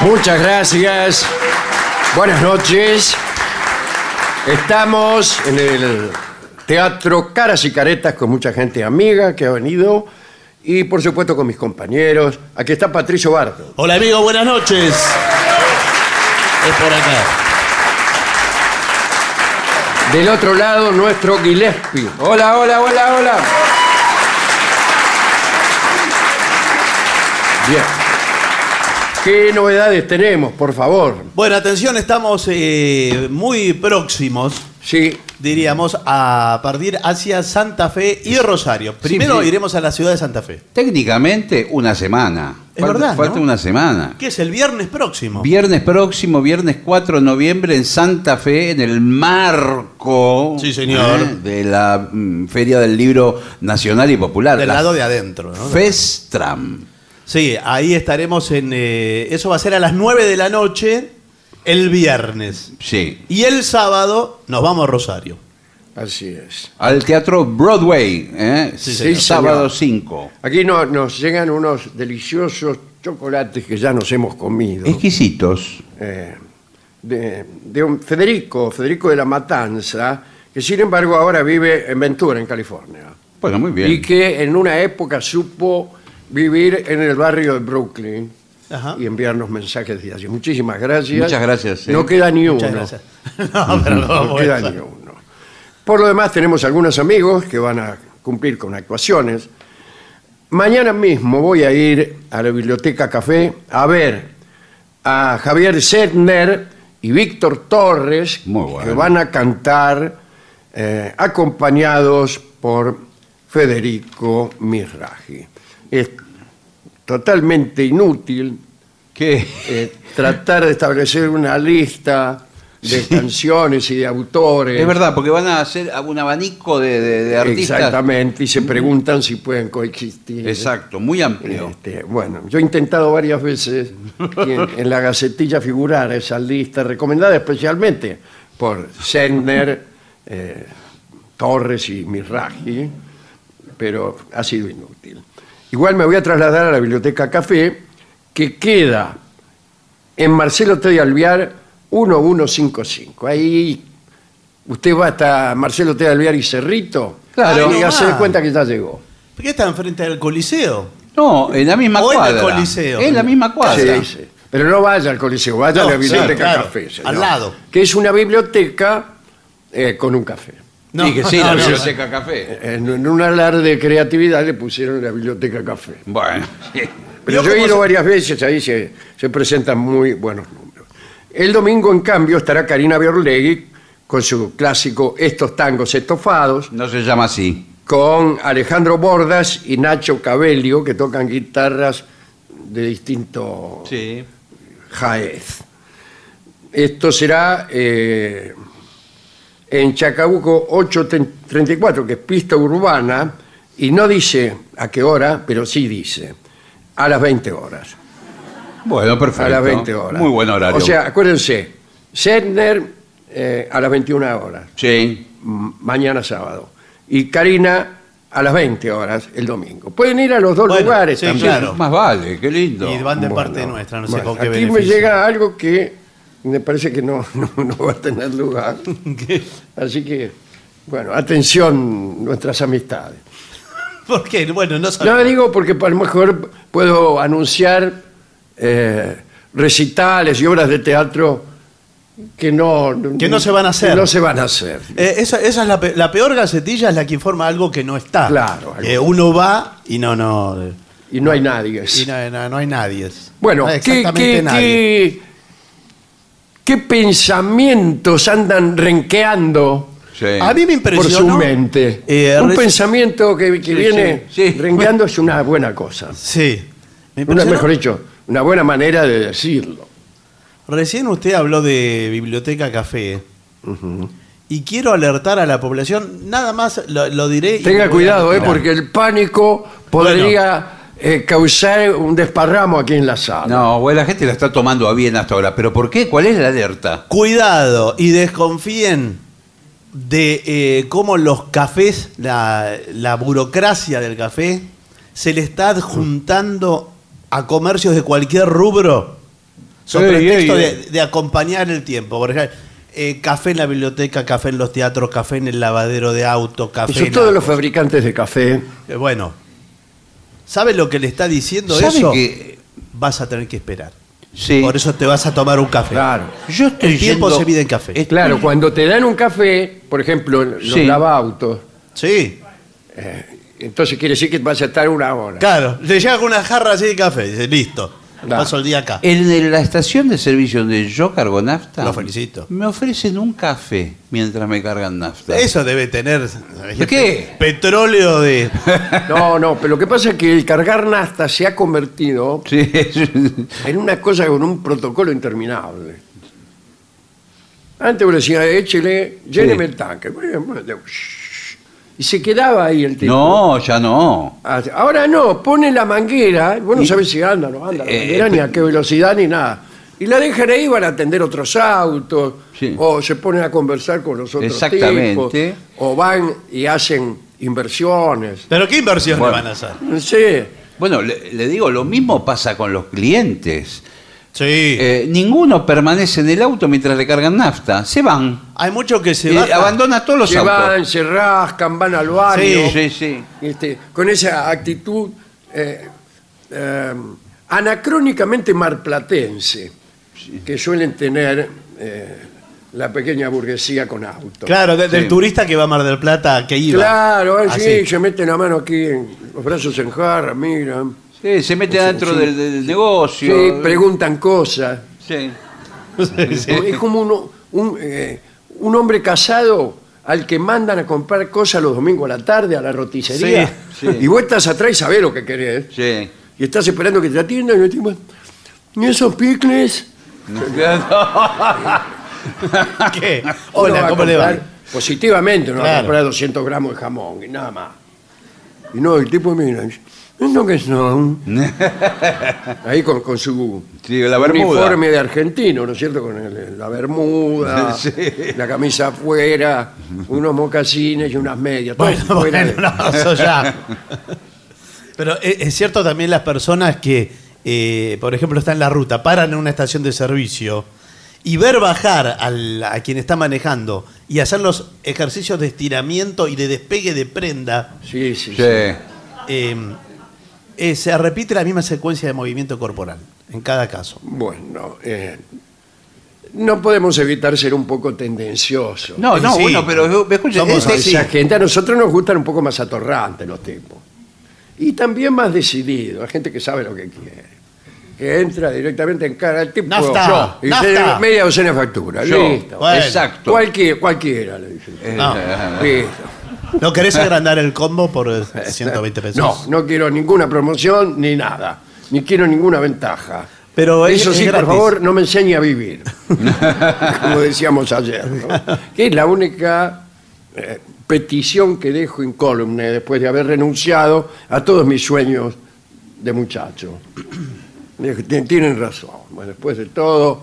Muchas gracias. Buenas noches. Estamos en el Teatro Caras y Caretas con mucha gente amiga que ha venido y por supuesto con mis compañeros. Aquí está Patricio Bardo. Hola amigo, buenas noches. Es por acá. Del otro lado, nuestro Gillespie. Hola, hola, hola, hola. Bien. ¿Qué novedades tenemos, por favor? Bueno, atención, estamos eh, muy próximos, Sí, diríamos, a partir hacia Santa Fe y Rosario. Primero sí. iremos a la ciudad de Santa Fe. Técnicamente una semana. Es falta, verdad, Falta ¿no? una semana. Que es el viernes próximo. Viernes próximo, viernes 4 de noviembre en Santa Fe, en el marco Sí, señor. ¿eh? de la mm, Feria del Libro Nacional y Popular. Del la lado de adentro, ¿no? Festram. Sí, ahí estaremos en... eh, eso va a ser a las 9 de la noche el viernes. Sí. Y el sábado nos vamos a Rosario. así es. Al Teatro Broadway, ¿eh? Sí, señor. sábado 5. Aquí no- nos llegan unos deliciosos chocolates que ya nos hemos comido. Exquisitos. eh, de, de un Federico, Federico de la Matanza, que sin embargo ahora vive en Ventura, en California. Bueno, muy bien. Y que en una época supo vivir en el barrio de Brooklyn Ajá. y enviarnos mensajes de allí. Muchísimas gracias. Muchas gracias, eh. No queda ni uno. Muchas gracias. No, pero no No vamos a queda ni uno. Por lo demás, tenemos algunos amigos que van a cumplir con actuaciones. Mañana mismo voy a ir a la Biblioteca Café a ver a Javier Sedner y Víctor Torres, Muy bueno. que van a cantar eh, acompañados por Federico Mirraji. Es totalmente inútil ¿Qué? eh, tratar de establecer una lista de canciones y de autores. Es verdad, porque van a hacer un abanico de, de- de artistas. Exactamente, y se preguntan si pueden coexistir. Exacto, muy amplio. Este, bueno, yo he intentado varias veces que en, en la gacetilla figurar esa lista recomendada especialmente por Sender, eh, Torres y Mirraji, pero ha sido inútil. Igual me voy a trasladar a la Biblioteca Café, que queda en Marcelo T. de Alvear 1155. Ahí usted va hasta Marcelo T. Alvear y Cerrito. Claro. Y ya se da cuenta que ya llegó. ¿Por qué está enfrente del Coliseo? No, en la misma O en el cuadra. Coliseo. En la misma cuadra. Sí, sí. Pero no vaya al Coliseo, vaya a la Biblioteca claro, Café. señor. al lado. Que es una biblioteca eh, con un café. Que sí, no, la no, biblioteca café. En, en un alarde de creatividad le pusieron la Biblioteca Café. Bueno, sí. Pero yo he ido se- varias veces, ahí se, se presentan muy buenos números. El domingo, en cambio, estará Karina Biorlegui con su clásico Estos tangos estofados, no se llama así. con Alejandro Bordas y Nacho Cabello, que tocan guitarras de distinto Sí. jaez. Esto será eh, en Chacabuco 834, que es pista urbana, y no dice a qué hora, pero sí dice a las 20 horas. Bueno, perfecto. A las 20 horas. Muy buen horario. O sea, acuérdense, Sedner eh, a las 21 horas, sí. mañana sábado, y Karina a las 20 horas el domingo. Pueden ir a los dos Bueno, lugares sí, también. claro. Más vale, qué lindo. Y van de Bueno, parte nuestra, no sé bueno, con qué Aquí beneficio. me llega algo que me parece que no, no, no va a tener lugar. ¿Qué? Así que, bueno, atención nuestras amistades. ¿Por qué? Bueno, no No sabemos. digo porque a lo mejor puedo anunciar eh, recitales y obras de teatro que no, Que no se van a hacer. que no se van a hacer. Eh, esa, esa es la, pe- la peor gacetilla, es la que informa algo que no está. Claro, Eh, uno va y no, no. Y no hay nadie. Y no, no- no hay nadie. Bueno, No hay ¿qué, exactamente qué- nadie. qué- qué pensamientos andan renqueando Sí. A mí me por impresionó. su mente? eh, Un reci- pensamiento que, que Sí, viene sí, sí. renqueando es una buena cosa. Sí. Me Una, impresionó. mejor dicho, una buena manera de decirlo. Recién usted habló de Biblioteca Café. Y quiero alertar a la población, nada más lo, lo diré. y Tenga me voy a cuidado, eh, porque el pánico podría eh, causar un desparramo aquí en la sala. No, bueno, la gente la está tomando a bien hasta ahora. ¿Pero por qué? ¿Cuál es la alerta? Cuidado y desconfíen de eh, cómo los cafés, la, la burocracia del café, se le está adjuntando a comercios de cualquier rubro. Sobre Ey, pretexto ey, de, ey. de acompañar el tiempo. Por ejemplo, eh, café en la biblioteca, café en los teatros, café en el lavadero de auto, café Eso en todos la- los fabricantes de café. Eh, Bueno, ¿sabe lo que le está diciendo ¿Sabe eso? que- Vas a tener que esperar. Sí. Por eso te vas a tomar un café. Claro. Yo estoy El tiempo yendo- se mide en café. Estoy- Claro, cuando te dan un café, por ejemplo, los Sí. lavautos, Sí, entonces quiere decir que vas a estar una hora. claro. Le llega con una jarra así de café. Dice, listo. Paso el día acá. En la estación de servicio donde yo cargo nafta, Lo felicito. me ofrecen un café mientras me cargan nafta. Eso debe tener. ¿Qué? Petróleo de. No, no, pero lo que pasa es que el cargar nafta se ha convertido Sí, en una cosa con un protocolo interminable. Antes uno decía, échele, lléneme Sí. el tanque. Bueno, shh. Y se quedaba ahí el tipo. no, ya no. Ahora no, pone la manguera, vos no Y- sabés si anda o no anda la Eh, manguera, ni a qué velocidad ni nada. Y la dejan ahí, van a atender otros autos, Sí. o se ponen a conversar con los otros Exactamente. tipos, o van y hacen inversiones. ¿Pero qué Bueno. le van a hacer? No sé, Bueno, le, le digo, lo mismo pasa con los clientes. Sí. Eh, ninguno permanece en el auto mientras le cargan nafta. Se van. Hay muchos que se Eh, bajan. abandona todos los se autos. van, se rascan, van al baño. Sí, sí, sí. este, con esa actitud eh, eh, anacrónicamente marplatense que suelen tener eh, la pequeña burguesía con auto. Claro, de- del Sí. turista que va a Mar del Plata, que iba. Claro, eh, sí, Así. se meten la mano aquí, en los brazos en jarra, miran, Sí, se mete adentro sí. del, del negocio. sí, preguntan cosas. Sí. Es como uno- un, eh, un hombre casado al que mandan a comprar cosas los domingos a la tarde a la roticería. Sí, sí. Y vos estás atrás y sabés lo que querés. Sí. Y estás esperando que te atiendan y el tipo, ¿y esos picles? ¿Qué? Hola, va ¿cómo le va? Positivamente, no va a Claro. comprar 200 gramos de jamón y nada más. Y no, el tipo mira, ¿esto qué son? Ahí con, con su Sí, la bermuda. uniforme de argentino, ¿no es cierto? Con el- la bermuda, Sí. la camisa afuera, unos mocasines y unas medias. todo Bueno, fuera bueno, de- no, eso ya. Pero es, es cierto también las personas que, eh, por ejemplo, están en la ruta, paran en una estación de servicio y ver bajar al- a quien está manejando y hacer los ejercicios de estiramiento y de despegue de prenda, Sí, sí, sí. Sí. eh, eh, se repite la misma secuencia de movimiento corporal en cada caso. Bueno, eh, no podemos evitar ser un poco tendenciosos. No, no, Sí. bueno, pero me escucha, Somos este- gente, a nosotros nos gustan un poco más atorrantes los tipos. Y también más decididos, la gente que sabe lo que quiere. Que entra directamente en cara al tipo. Nafta, yo, y dice, media docena de facturas. Listo. Bueno. Exacto. Cualquier- cualquiera, le dicen. Eh, No. Listo. ¿No querés agrandar el combo por eh, 120 pesos? No, no quiero ninguna promoción ni nada. Ni quiero ninguna ventaja. Pero es- Eso es sí, gratis. por favor, no me enseñe a vivir. Como decíamos ayer. ¿no? Que es la única eh, petición que dejo incólume después de haber renunciado a todos mis sueños de muchacho. Dije, "Tien- Tienen razón. Bueno, después de todo,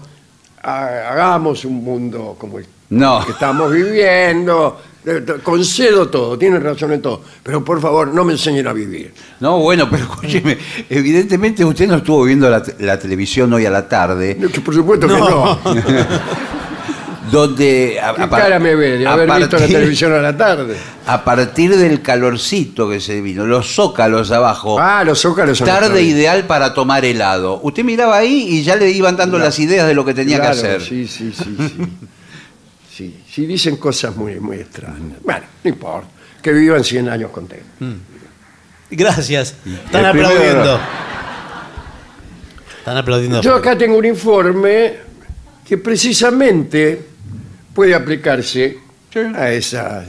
ha- hagamos un mundo como el No. que estamos viviendo. Eh, Concedo todo, tienen razón en todo. Pero por favor, no me enseñen a vivir. No, bueno, pero escúcheme, evidentemente usted no estuvo viendo la, la televisión hoy a la tarde, No, que Por supuesto que no. donde a, ¿Qué a cara me ve de haber visto la partir- televisión a la tarde? A partir del calorcito que se vino, los zócalos abajo, Ah, los zócalos son tarde ideal para tomar helado. Usted miraba ahí y ya le iban dando las ideas de lo que tenía Claro, que hacer. Sí, sí, sí, sí. Sí, dicen cosas muy, muy extrañas. Bueno, no importa. Que vivan 100 años contentos. Gracias. Están El primero- aplaudiendo. Están aplaudiendo. Yo acá tengo un informe que precisamente puede aplicarse a esa,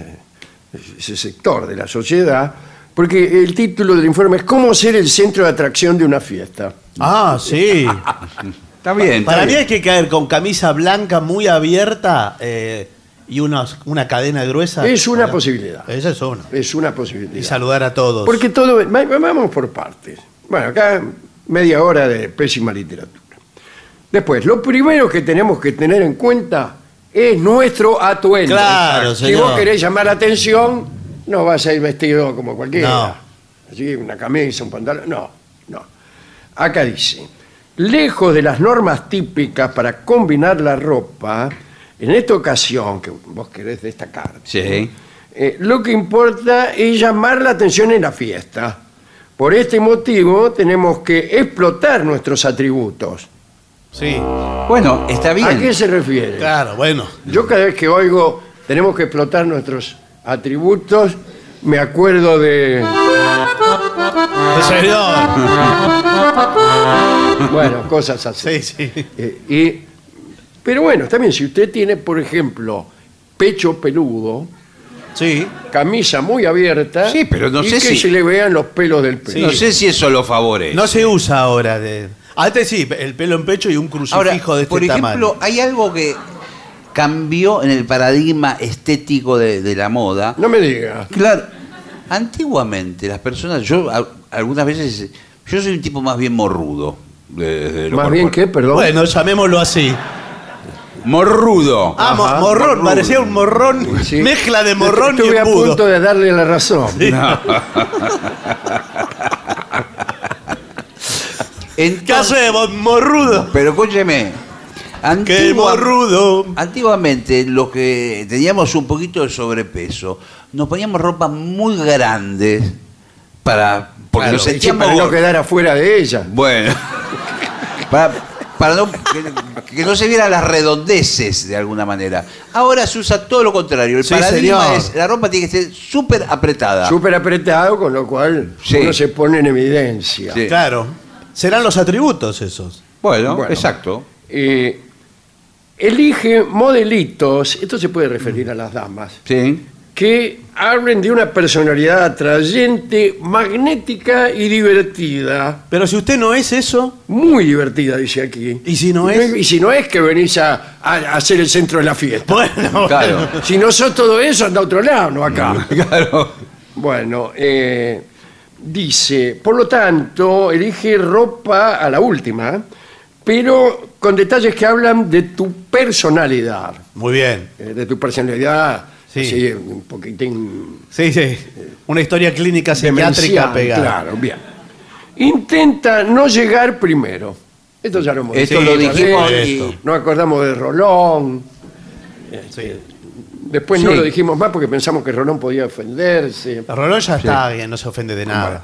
ese sector de la sociedad, porque el título del informe es ¿Cómo ser el centro de atracción de una fiesta? Ah, sí. Está bien. está Para mí hay que caer con camisa blanca muy abierta eh, y unos- una cadena gruesa. Es una ¿Verdad? posibilidad. Esa es una. Es una posibilidad. Y saludar a todos. Porque todo. va- Vamos por partes. Bueno, acá media hora de pésima literatura. Después, lo primero que tenemos que tener en cuenta es nuestro atuendo. Claro, Si señor. vos querés llamar la atención, no vas a ir vestido como cualquiera. No. Así, una camisa, un pantalón. No, no. Acá dice: lejos de las normas típicas para combinar la ropa, en esta ocasión que vos querés destacar, Sí. eh, lo que importa es llamar la atención en la fiesta. Por este motivo tenemos que explotar nuestros atributos. Sí. Bueno, está bien. ¿A qué se refiere? Claro, bueno. Yo cada vez que oigo tenemos que explotar nuestros atributos, me acuerdo de... Señor. Bueno, cosas así. Sí, sí. Eh, y, pero bueno, también si usted tiene, por ejemplo, pecho peludo, Sí. camisa muy abierta, Sí, pero no y sé que si- se le vean los pelos del pelo. No sé si eso lo favorece. No se usa ahora. De... Antes sí, el pelo en pecho y un crucifijo Ahora, de este por ejemplo, tamaño. hay algo que cambió en el paradigma estético de, de la moda. No me diga. Claro, antiguamente las personas, yo a- algunas veces, yo soy un tipo más bien morrudo. de- de lo Más bien corporal. que, perdón. Bueno, llamémoslo así. Morrudo. Ah, mo- Ajá, morrón, morrudo. parecía un morrón, Sí. mezcla de morrón y Estuve a embudo. punto de darle la razón. ¿Qué Entonces, hacemos, morrudo? pero escúcheme, ¡Qué antigua- morrudo! antiguamente los que teníamos un poquito de sobrepeso, nos poníamos ropa muy grandes para porque Claro, nos Sí, sentíamos para no gordos. quedar afuera de ella. Bueno, para, para no, que, que no se vieran las redondeces de alguna manera. Ahora se usa todo lo contrario. El Sí, paradigma señor. es, la ropa tiene que ser súper apretada. Súper apretado, con lo cual Sí. uno se pone en evidencia. Sí. Claro. Serán los atributos esos. Bueno, Bueno. exacto. Eh, elige modelitos, esto se puede referir a las damas, Sí. Que hablen de una personalidad atrayente, magnética y divertida. Pero si usted no es eso, Muy divertida, dice aquí. ¿Y si no es? Y si no es que venís a, a- a ser el centro de la fiesta. bueno, Claro. Si no sos todo eso, anda a otro lado, no acá. Claro. Bueno, eh, dice, por lo tanto, elige ropa a la última, pero con detalles que hablan de tu personalidad. Muy bien. eh, de tu personalidad, Sí. sí, un poquitín Sí, sí. Una historia clínica psiquiátrica pegada. Claro, bien. Intenta no llegar primero. Esto ya lo hemos Esto lo dijimos y- Nos acordamos de Rolón. Sí. Después Sí. no lo dijimos más porque pensamos que Rolón podía ofenderse. Rolón ya está bien, no se ofende de nada.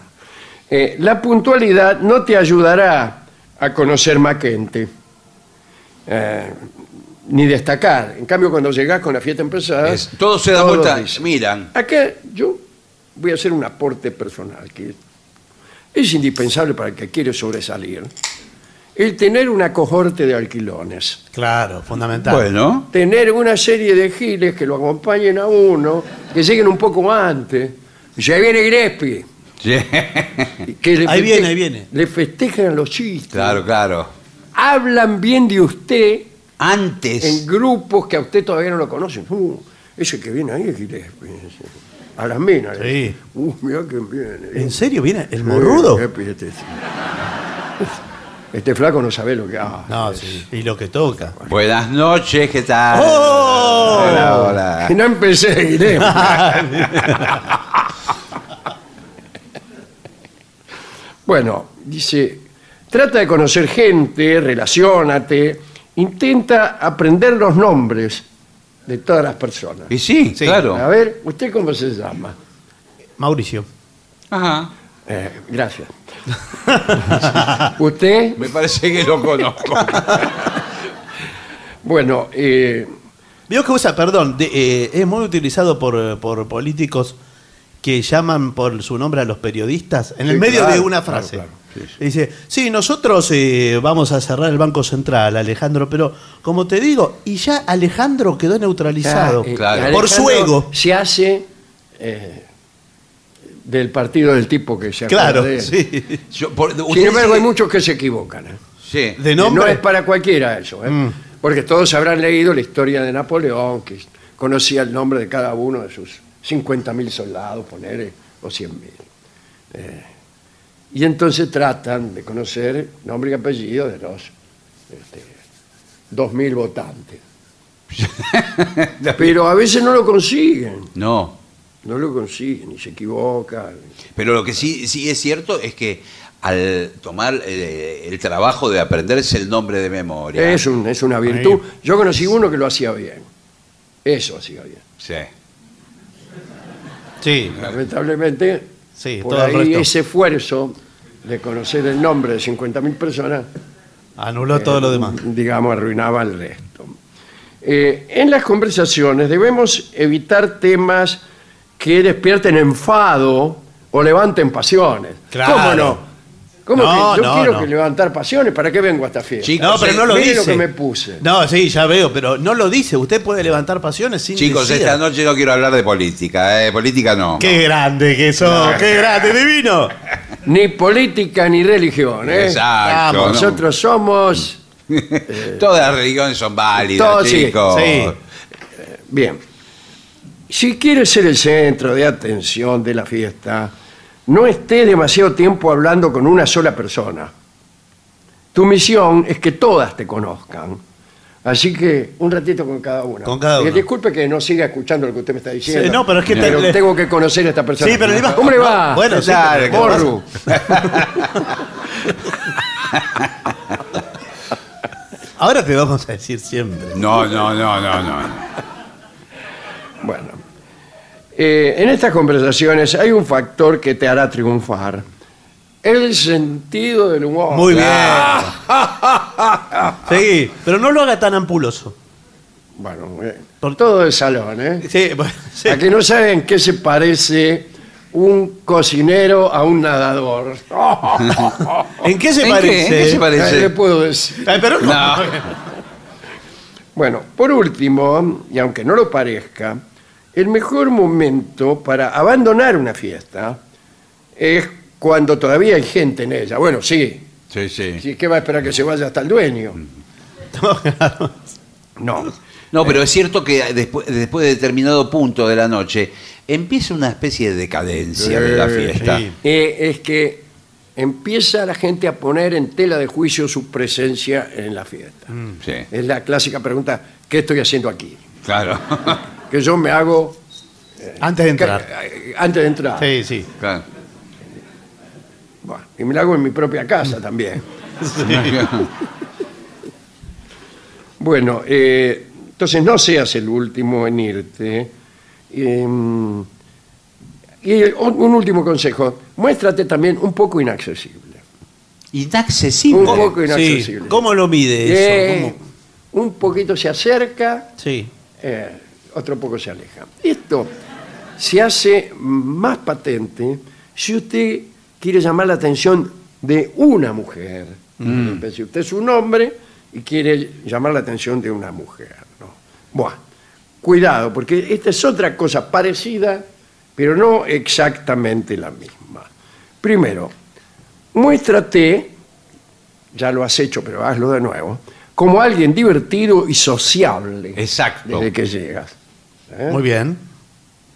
Eh, la puntualidad no te ayudará a conocer más gente, eh, ni destacar. En cambio, cuando llegás con la fiesta empezada, Es- todos se dan todos vuelta, dicen. miran. Acá yo voy a hacer un aporte personal que es indispensable para el que quiere sobresalir. El tener una cohorte de alquilones. Claro, fundamental. Bueno. Tener una serie de giles que lo acompañen a uno, que lleguen un poco antes. Ya viene Gillespie. Sí. que le Ahí viene, ahí viene. Le festejan los chistes. Claro, claro. Hablan bien de usted Antes. en grupos que a usted todavía no lo conocen. Uh, ese que viene ahí es Gillespie. A las minas. Sí. Uh, mirá quién viene. ¿En serio viene el morrudo? Este, este flaco no sabe lo que hace. No, sí. Y lo que toca. Buenas noches, ¿qué tal? ¡Oh! Hola, hola. No empecé, Gillespie. Bueno, dice, trata de conocer gente, relaciónate, intenta aprender los nombres de todas las personas. Y sí, Sí. claro. A ver, ¿usted cómo se llama? Mauricio. Ajá. Eh, gracias. ¿Usted? Me parece que lo conozco. Bueno, eh, Veo que usa, perdón, de- eh, es muy utilizado por, por políticos que llaman por su nombre a los periodistas en el Sí, medio claro, de una claro, frase. claro, sí, Dice, sí, nosotros eh, vamos a cerrar el Banco Central, Alejandro, pero como te digo, y ya Alejandro quedó neutralizado. eh, Claro. Por su Alejandro ego. Se hace eh, del partido del tipo que se Claro, de él. sí. Yo, por- Sin embargo, hay muchos que se equivocan. ¿eh? Sí. De No nombre. es para cualquiera eso, ¿eh? Mm. porque todos habrán leído la historia de Napoleón, que conocía el nombre de cada uno de sus 50.000 soldados, poner, o 100.000. Y entonces tratan de conocer nombre y apellido de los este, 2.000 votantes. Pero a veces no lo consiguen, No. no lo consiguen y se equivocan. Pero lo que sí, sí es cierto es que al tomar eh, el trabajo de aprenderse el nombre de memoria. Es, un- es una virtud. Yo conocí uno que lo hacía bien. Eso hacía bien. Sí. Sí, Lamentablemente, Sí, por todo el ahí resto. ese esfuerzo de conocer el nombre de 50.000 personas, anuló todo lo demás. digamos, arruinaba el resto. Eh, en las conversaciones debemos evitar temas que despierten enfado o levanten pasiones. Claro. ¿Cómo no? ¿Cómo No, que yo no, quiero no. que levantar pasiones? ¿Para qué vengo a esta fiesta? Chicos, No, pero no lo Mire dice. lo que me puse. No, sí, ya veo, pero no lo dice. Usted puede levantar pasiones sin Chicos, decir. esta noche no quiero hablar de política. ¿eh? Política no. Qué grande que sos, qué grande, divino. Ni política ni religión. ¿eh? Exacto. Vamos, no. Nosotros somos... Todas las religiones son válidas, Todo, sí, chicos. sí. Bien. Si quieres ser el centro de atención de la fiesta, no estés demasiado tiempo hablando con una sola persona. Tu misión es que todas te conozcan. Así que un ratito con cada una. Con cada una. disculpe que no siga escuchando lo que usted me está diciendo. Sí, no, pero es que te- Pero le- tengo que conocer a esta persona. Sí, pero le iba- ¿Cómo le va? Bueno, ¿Qué sí, tal? pero ¿qué Morru. Ahora te vamos a decir siempre. No, no, no, no, no. Bueno, eh, en estas conversaciones hay un factor que te hará triunfar. El sentido del humor. Muy bien. Sí, pero no lo haga tan ampuloso. Bueno, eh, por todo el salón, ¿eh? Sí, bueno, sí. A que no saben qué se parece un cocinero a un nadador. ¿En qué se ¿En qué? parece? ¿En qué se parece? ¿Qué le puedo decir? Ay, pero no. No. Bueno, por último, y aunque no lo parezca, el mejor momento para abandonar una fiesta es cuando todavía hay gente en ella. Bueno, sí, Sí, sí. sí, ¿qué va a esperar que se vaya hasta el dueño? No. No, pero es cierto que después, después de determinado punto de la noche empieza una especie de decadencia de la fiesta. sí. Eh, es que empieza la gente a poner en tela de juicio su presencia en la fiesta. Sí, Es la clásica pregunta, ¿qué estoy haciendo aquí? claro. Que yo me hago Antes de entrar. que- eh, antes de entrar. Sí, sí. claro. Bueno, y me la hago en mi propia casa también. Bueno, eh, Entonces no seas el último en irte. Eh, y un, un último consejo, muéstrate también un poco inaccesible. Inaccesible. Un poco Sí, inaccesible. ¿Cómo lo mide Eh, eso? ¿Cómo? un poquito se acerca, Sí. eh, otro poco se aleja. Esto se hace más patente si usted quiere llamar la atención de una mujer. Si usted es un hombre y quiere llamar la atención de una mujer. ¿no? Buah, cuidado, porque esta es otra cosa parecida, pero no exactamente la misma. Primero, muéstrate, ya lo has hecho, pero hazlo de nuevo, como alguien divertido y sociable. Exacto. Desde que llegas. ¿Eh? Muy bien.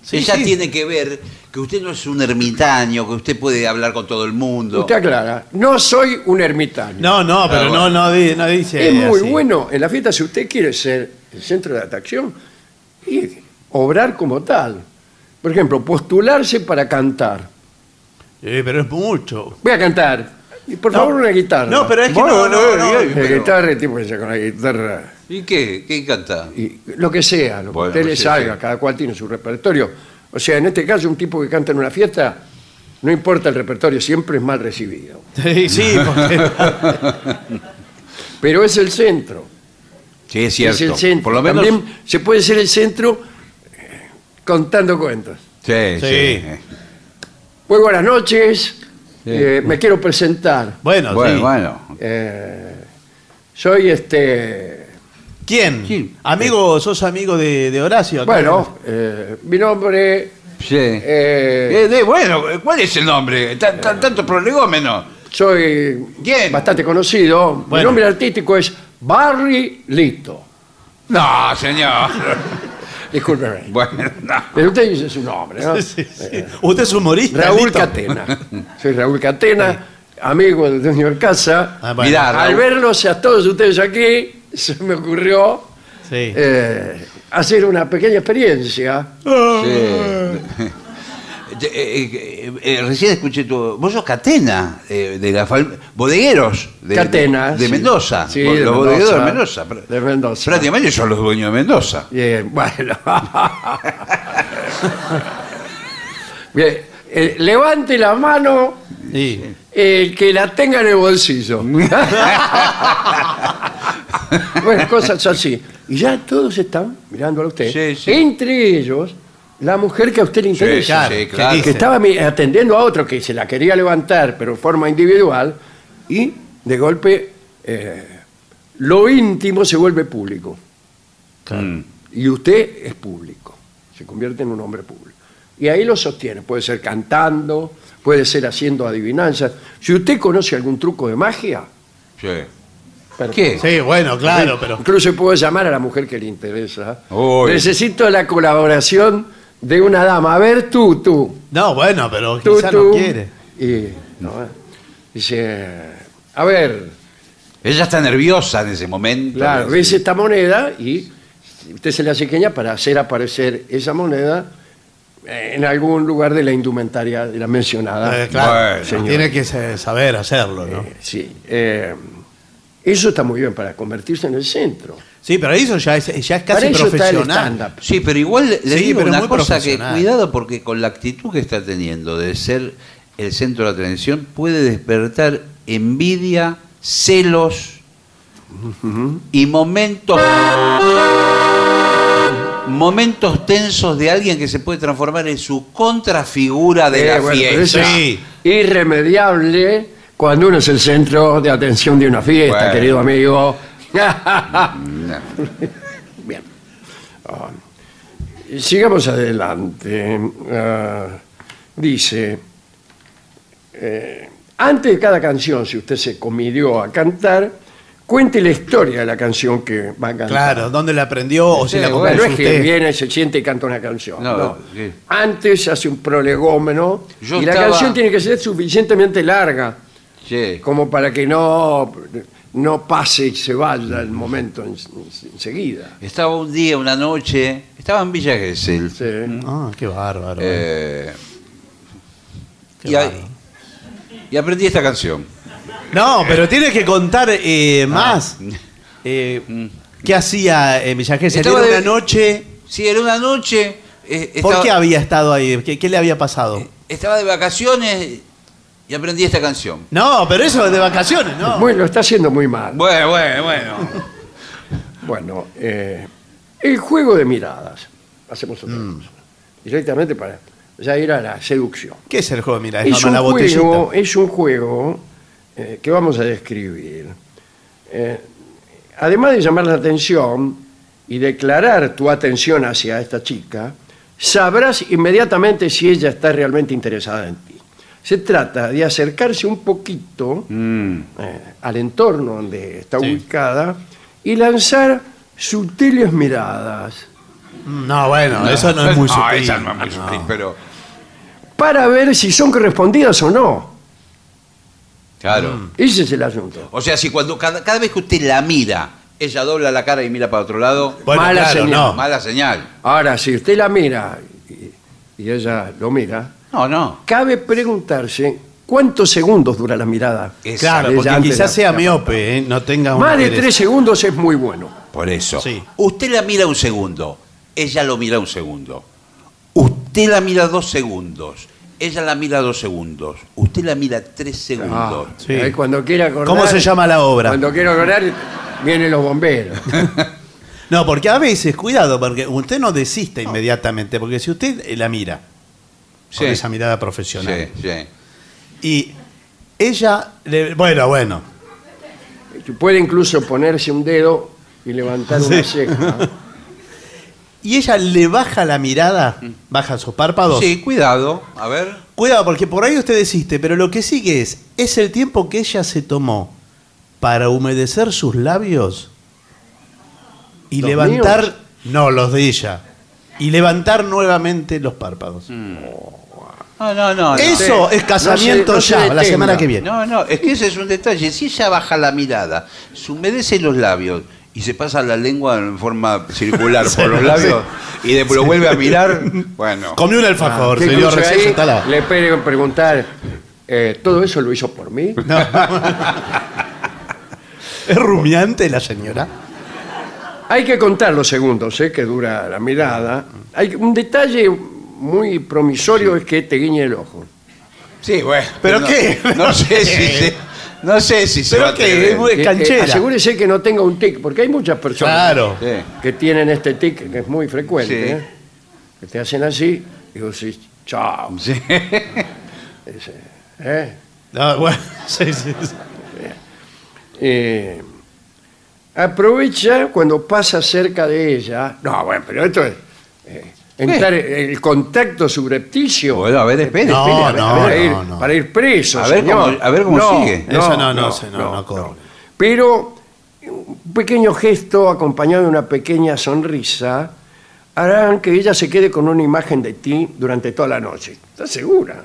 Sí, Ella sí. tiene que ver que usted no es un ermitaño, que usted puede hablar con todo el mundo. Usted aclara, no soy un ermitaño. No, no, pero Ah, no, bueno. no, di- no dice. es muy así. bueno en la fiesta si usted quiere ser el centro de atracción y obrar como tal. Por ejemplo, postularse para cantar. Eh, pero es mucho. Voy a cantar. Y por No. favor, una guitarra. No, pero es que Bueno, no, no, no, no. no, La guitarra, el tipo que con la guitarra. ¿Y qué? ¿Qué canta? y lo que sea, lo que a usted le sí, salga, sí. cada cual tiene su repertorio. O sea, en este caso, un tipo que canta en una fiesta, no importa el repertorio, siempre es mal recibido. Sí, sí, porque- Pero es el centro. Sí, es cierto. Es el centro. Por lo menos. También se puede ser el centro eh, contando cuentos. Sí, sí. Sí. Muy buenas noches, eh, me quiero presentar. bueno, Bueno, sí. bueno. Eh, soy este. ¿Quién? ¿Quién? Amigo, sos amigo de, de Horacio. acá? Bueno, eh, mi nombre. Sí. eh, Eh, de- bueno, ¿cuál es el nombre? Tan- tan- tanto prolegómeno. soy ¿Quién? bastante conocido. Mi Bueno. nombre artístico es Barry Lito. No, señor. Discúlpeme. bueno, no. Pero usted dice su nombre, ¿no? Sí, sí. ¿Usted es humorista? Raúl Lito? Catena. Soy Raúl Catena, amigo del dueño de casa. Ah, bueno. Mirá, Al Raúl. verlos a todos ustedes aquí, se me ocurrió Sí. eh, hacer una pequeña experiencia. Sí. Eh, eh, eh, recién escuché tu. Vos sos Catena, eh, de la fal- bodegueros. De, Catena, De, sí. Sí, Mendoza. De los Mendoza. bodegueros de Mendoza. De Mendoza. Prácticamente son los dueños de Mendoza. Bien, bueno. Bien, eh, levante la mano Sí. El que la tenga en el bolsillo. bueno, cosas así. Y ya todos están mirándolo a usted. Sí, sí. Entre ellos, la mujer que a usted le interesa. sí, ¿qué claro. que estaba atendiendo a otro que se la quería levantar, pero en forma individual, y de golpe eh, lo íntimo se vuelve público. Mm. Y usted es público, se convierte en un hombre público. Y ahí lo sostiene, puede ser cantando, puede ser haciendo adivinanzas. Si usted conoce algún truco de magia, Sí. perfecto. ¿Qué? Sí, bueno, claro, pero. Incluso puede llamar a la mujer que le interesa. Uy. Necesito la colaboración de una dama. A ver tú, tú. No, bueno, pero Tú, quizá tú. no quiere. Y, no, dice, a ver, Ella está nerviosa en ese momento. claro, ves esta moneda y usted se le hace seña para hacer aparecer esa moneda en algún lugar de la indumentaria de la mencionada. Eh, claro, Bueno. tiene que saber hacerlo, ¿no? Eh, sí, eh, eso está muy bien para convertirse en el centro. Sí, pero eso ya es, ya es para casi eso está el profesional. stand-up. Sí, pero igual le Sí, digo pero una muy cosa que profesional. cuidado porque con la actitud que está teniendo de ser el centro de atención puede despertar envidia, celos y momentos momentos tensos de alguien que se puede transformar en su contrafigura de Eh, la bueno, pero fiesta. eso Sí. es irremediable cuando uno es el centro de atención de una fiesta, Bueno. querido amigo. Bien. Ah, sigamos adelante. Ah, dice, eh, antes de cada canción, si usted se comidió a cantar, cuente la historia de la canción que va a cantar. Claro, ¿dónde la aprendió o si Sí, la bueno, compuso no es que usted? viene, se siente y canta una canción. No, no. sí. Antes hace un prolegómeno Yo y la estaba- canción tiene que ser suficientemente larga Sí. como para que no, no pase y se vaya el momento en- enseguida. Estaba un día, una noche, estaba en Villa Gesell. Sí. Ah, qué bárbaro. eh, Qué y, ahí- bárbaro. y aprendí esta canción. No, pero tiene que contar eh, más. Eh, ¿Qué hacía? Estaba Era de- una noche. Sí, era una noche. eh, ¿Por qué había estado ahí? ¿Qué, qué le había pasado? Estaba de vacaciones y aprendí esta canción. No, pero eso es de vacaciones, ¿no? Bueno, lo está haciendo muy mal. Bueno, bueno, bueno. Bueno, eh, el juego de miradas. Hacemos otra Mm. cosa. Directamente para ya ir a la seducción. ¿Qué es el juego? Mira, es, Es nomás un, la botellita. juego, es un juego eh, que vamos a describir. Eh, además de llamar la atención y declarar tu atención hacia esta chica, sabrás inmediatamente si ella está realmente interesada en ti. Se trata de acercarse un poquito Mm. eh, al entorno donde está Sí. ubicada y lanzar sutiles miradas No, bueno, eso no es muy sutil. esa no es muy sutil, pero. para ver si son correspondidas o no. Claro. Ese es el asunto. O sea, si cuando cada, cada vez que usted la mira, ella dobla la cara y mira para otro lado, Bueno, Mala claro, señal. no. mala señal. Ahora, si usted la mira y, y ella lo mira, No, no. cabe preguntarse cuántos segundos dura la mirada. Claro, Ella porque antes quizás sea la- miope, ¿eh? no tenga un Más de tres segundos es muy bueno. Por eso. Sí. Usted la mira un segundo, ella lo mira un segundo. Usted la mira dos segundos, ella la mira dos segundos. Usted la mira tres segundos. Ah, Sí. ahí cuando quiera acordar, ¿Cómo se llama la obra? Cuando quiera acordar, vienen los bomberos. No, porque a veces, cuidado, porque usted no desista inmediatamente, porque si usted eh, la mira con Sí. esa mirada profesional Sí, sí. y ella, le- bueno, bueno, Puede incluso ponerse un dedo y levantar una ceja. y ella le baja la mirada, baja sus párpados. Sí, cuidado. A ver. Cuidado, porque por ahí usted desiste, pero lo que sigue es, es el tiempo que ella se tomó para humedecer sus labios y ¿Los levantar, míos? no, los de ella, y levantar nuevamente los párpados. No, no, no. no. Eso es casamiento no se- no se ya, la semana que viene. No, no, es que ese es un detalle. Si ella baja la mirada, se humedece los labios y se pasa la lengua en forma circular por los labios y después lo vuelve a mirar, bueno. Comió un alfajor, señor, recién ahí instalado. le pueden preguntar, eh, ¿todo eso lo hizo por mí? ¿Es rumiante la señora? Hay que contar los segundos ¿eh? que dura la mirada. Hay un detalle muy promisorio es que te guiñe el ojo. Sí, bueno. ¿Pero no- qué? No sé si se, no sé si se ¿Pero va a. Es muy- que canchera. asegúrese que no tenga un tic, porque hay muchas personas Claro. Sí. que tienen este tic que es muy frecuente. Sí. ¿eh? Que te hacen así y vos decís, chao. Sí. Ese, ¿eh? No, bueno, sí, sí, sí. Eh, aprovecha cuando pasa cerca de ella. No, bueno, pero esto es. eh, entrar el contacto subrepticio. Bueno, a ver, espere, No, espere. para, no, ir, no, no. para ir preso. A ver señor. cómo- a ver cómo sigue. Eso no, no no, no corre. Pero un pequeño gesto acompañado de una pequeña sonrisa harán que ella se quede con una imagen de ti durante toda la noche. ¿Estás segura?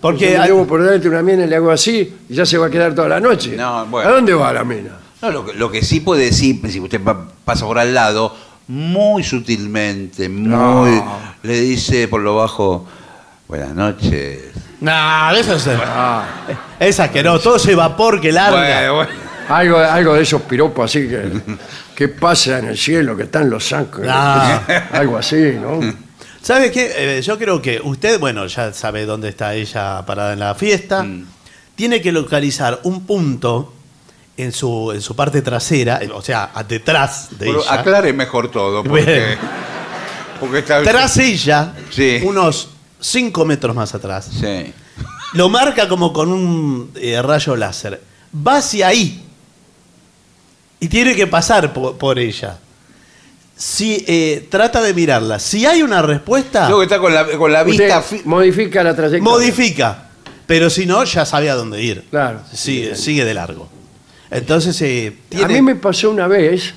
Porque Yo le hay- llevo por delante una mina y le hago así y ya se va a quedar toda la noche. No, bueno. ¿A dónde va la mina? No, lo, que- lo que sí puede decir, si usted pa- pasa por al lado, muy sutilmente, muy. No. Le dice por lo bajo, buenas noches. No, eso es. Ah, Es asqueroso, todo ese vapor que larga. Bueno, bueno. algo, algo de esos piropos así que, que pasa en el cielo, que están los ángeles. No. Algo así, ¿no? ¿Sabe qué? Eh, yo creo que usted, bueno, ya sabe dónde está ella parada en la fiesta. Mm. Tiene que localizar un punto en su, en su parte trasera, eh, o sea, detrás de Pero ella. aclare mejor todo, porque. Bien. Porque está. Tras ella, Sí. unos 5 metros más atrás. Sí. Lo marca como con un eh, rayo láser. Va hacia ahí. Y tiene que pasar po- por, ella. Si eh, trata de mirarla, si hay una respuesta, Luego que está con la, con la vista. fi- modifica la trayectoria. modifica. Pero si no, ya sabe a dónde ir. Claro. Sigue, sigue de largo. Entonces, eh, tiene... A mí me pasó una vez,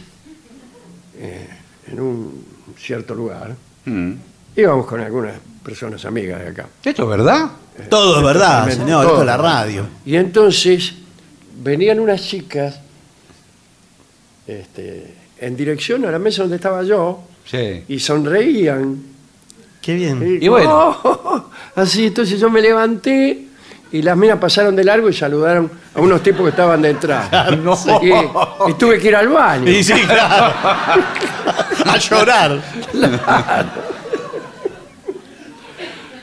eh, en un cierto lugar, Mm. íbamos con algunas personas amigas de acá. ¿Esto es verdad? Todo es verdad, Totalmente, señor. todo. Esto es la radio. Y entonces venían unas chicas este, en dirección a la mesa donde estaba yo Sí. y sonreían. Qué bien. Y, bueno. Así, entonces yo me levanté y las minas pasaron de largo y saludaron a unos tipos que estaban detrás. no. Y, y tuve que ir al baño. Y sí, claro. A llorar.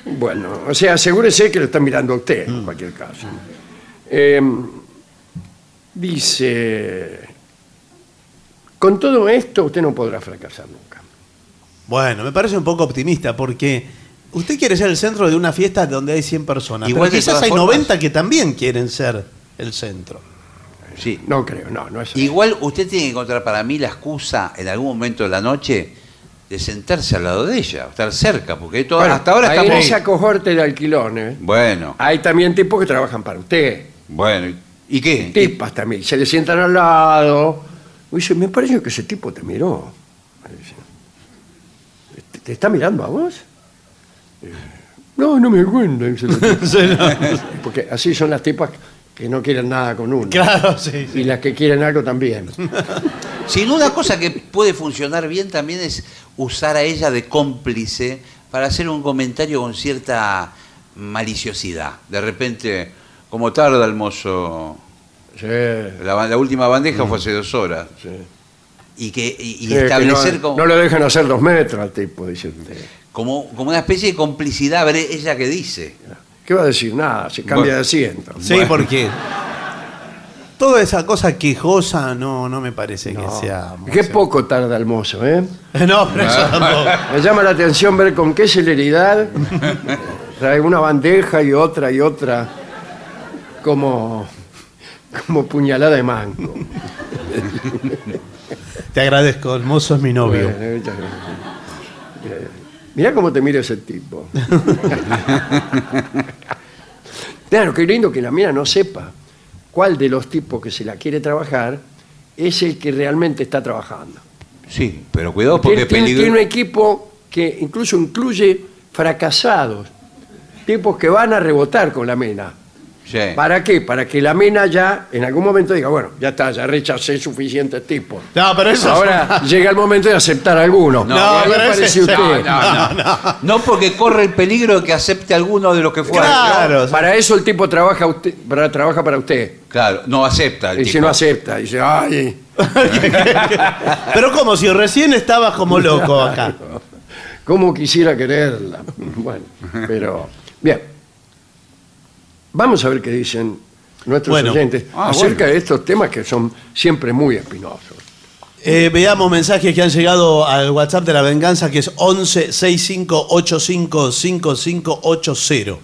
Bueno, o sea, asegúrese que lo están mirando a usted, en cualquier caso. Eh, dice, con todo esto usted no podrá fracasar nunca. Bueno, me parece un poco optimista porque usted quiere ser el centro de una fiesta donde hay 100 personas. Igual pero quizás hay formas- 90 que también quieren ser el centro. Sí. No creo, no, no es así. Igual usted tiene que encontrar para mí la excusa en algún momento de la noche de sentarse al lado de ella, estar cerca, porque todo- Bueno, hasta ahora en estamos... esa cohorte de alquilones Bueno, hay también tipos que trabajan para usted. bueno. ¿Y qué? Tipas también. Se le sientan al lado. Y dice, me parece que ese tipo te miró. Me dice, ¿Te, te está mirando a vos? Eh, No, no me cuenta. dice la tipa. Porque así son las tipas que no quieren nada con uno. Claro, sí. sí. Y las que quieren algo también. Sin una cosa que puede funcionar bien también es usar a ella de cómplice para hacer un comentario con cierta maliciosidad. De repente, como tarda el mozo, Sí, la, la última bandeja fue hace dos horas. sí. Y, que, y, y Sí, que establecer no, como, no lo dejan hacer dos metros al tipo, dice usted. Como, como una especie de complicidad, a ver ella que dice. ¿Qué va a decir? Nada, se cambia Bueno. de asiento. Sí, Bueno. porque toda esa cosa quejosa no, no me parece que sea. muy Qué poco tarda el mozo, ¿eh? No, pero eso tampoco. Me llama la atención ver con qué celeridad trae una bandeja y otra y otra como, como puñalada de mango. Te agradezco, el mozo es mi novio. Bueno, muchas gracias. Mirá cómo te mira ese tipo. claro, qué lindo que la mina no sepa cuál de los tipos que se la quiere trabajar es el que realmente está trabajando. Sí, pero cuidado porque Tiene, tiene- peligro. tiene un equipo que incluso incluye fracasados, tipos que van a rebotar con la mina. Sí. ¿Para qué? Para que la mina ya en algún momento diga, bueno, ya está, ya rechacé suficientes tipos. No, pero eso. Ahora llega el momento de aceptar alguno. No, ¿Qué no, pero ese- parece a usted? No, no, no. No porque corre el peligro de que acepte alguno de los que fueron. Claro. Para eso el tipo trabaja, usted, para, trabaja para usted. Claro, no acepta el Y si tipo. no acepta, dice, ay, Pero como si recién estabas como loco acá. cómo quisiera quererla. Bueno, pero, bien. Vamos a ver qué dicen nuestros Bueno. oyentes Ah, acerca bueno. de estos temas que son siempre muy espinosos. Eh, veamos mensajes que han llegado al WhatsApp de la venganza que es 11 65 85 5580.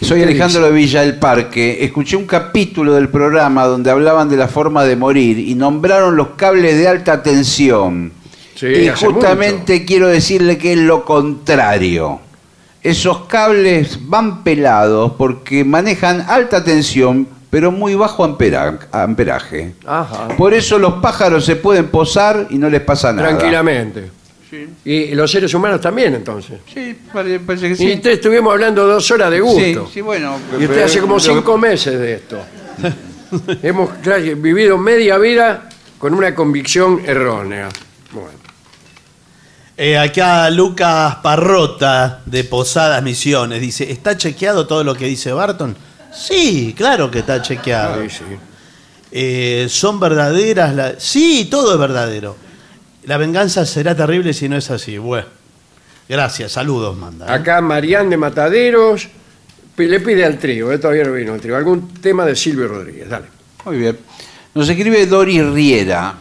Soy ¿Qué Alejandro de Villa del Parque. Escuché un capítulo del programa donde hablaban de la forma de morir y nombraron los cables de alta tensión. Sí, y hace justamente quiero decirle que es lo contrario. Esos cables van pelados porque manejan alta tensión, pero muy bajo ampera- amperaje. Ajá. Por eso los pájaros se pueden posar y no les pasa nada. Tranquilamente. Y los seres humanos también, entonces. Sí, pare- parece que Y sí. usted estuvimos hablando dos horas de gusto. Sí, sí, bueno. Y usted hace como cinco meses de esto. Hemos claro, vivido media vida con una convicción errónea. Bueno, Eh, acá Lucas Parrota de Posadas Misiones dice, ¿está chequeado todo lo que dice Barton? Sí, claro que está chequeado. sí, sí. Eh, ¿Son verdaderas? las- Sí, todo es verdadero. La venganza será terrible si no es así. Bueno, gracias, saludos, manda. ¿eh? Acá Marián de Mataderos le pide al trío, eh, todavía no vino el trío, algún tema de Silvio Rodríguez. Dale. Muy bien. Nos escribe Doris Riera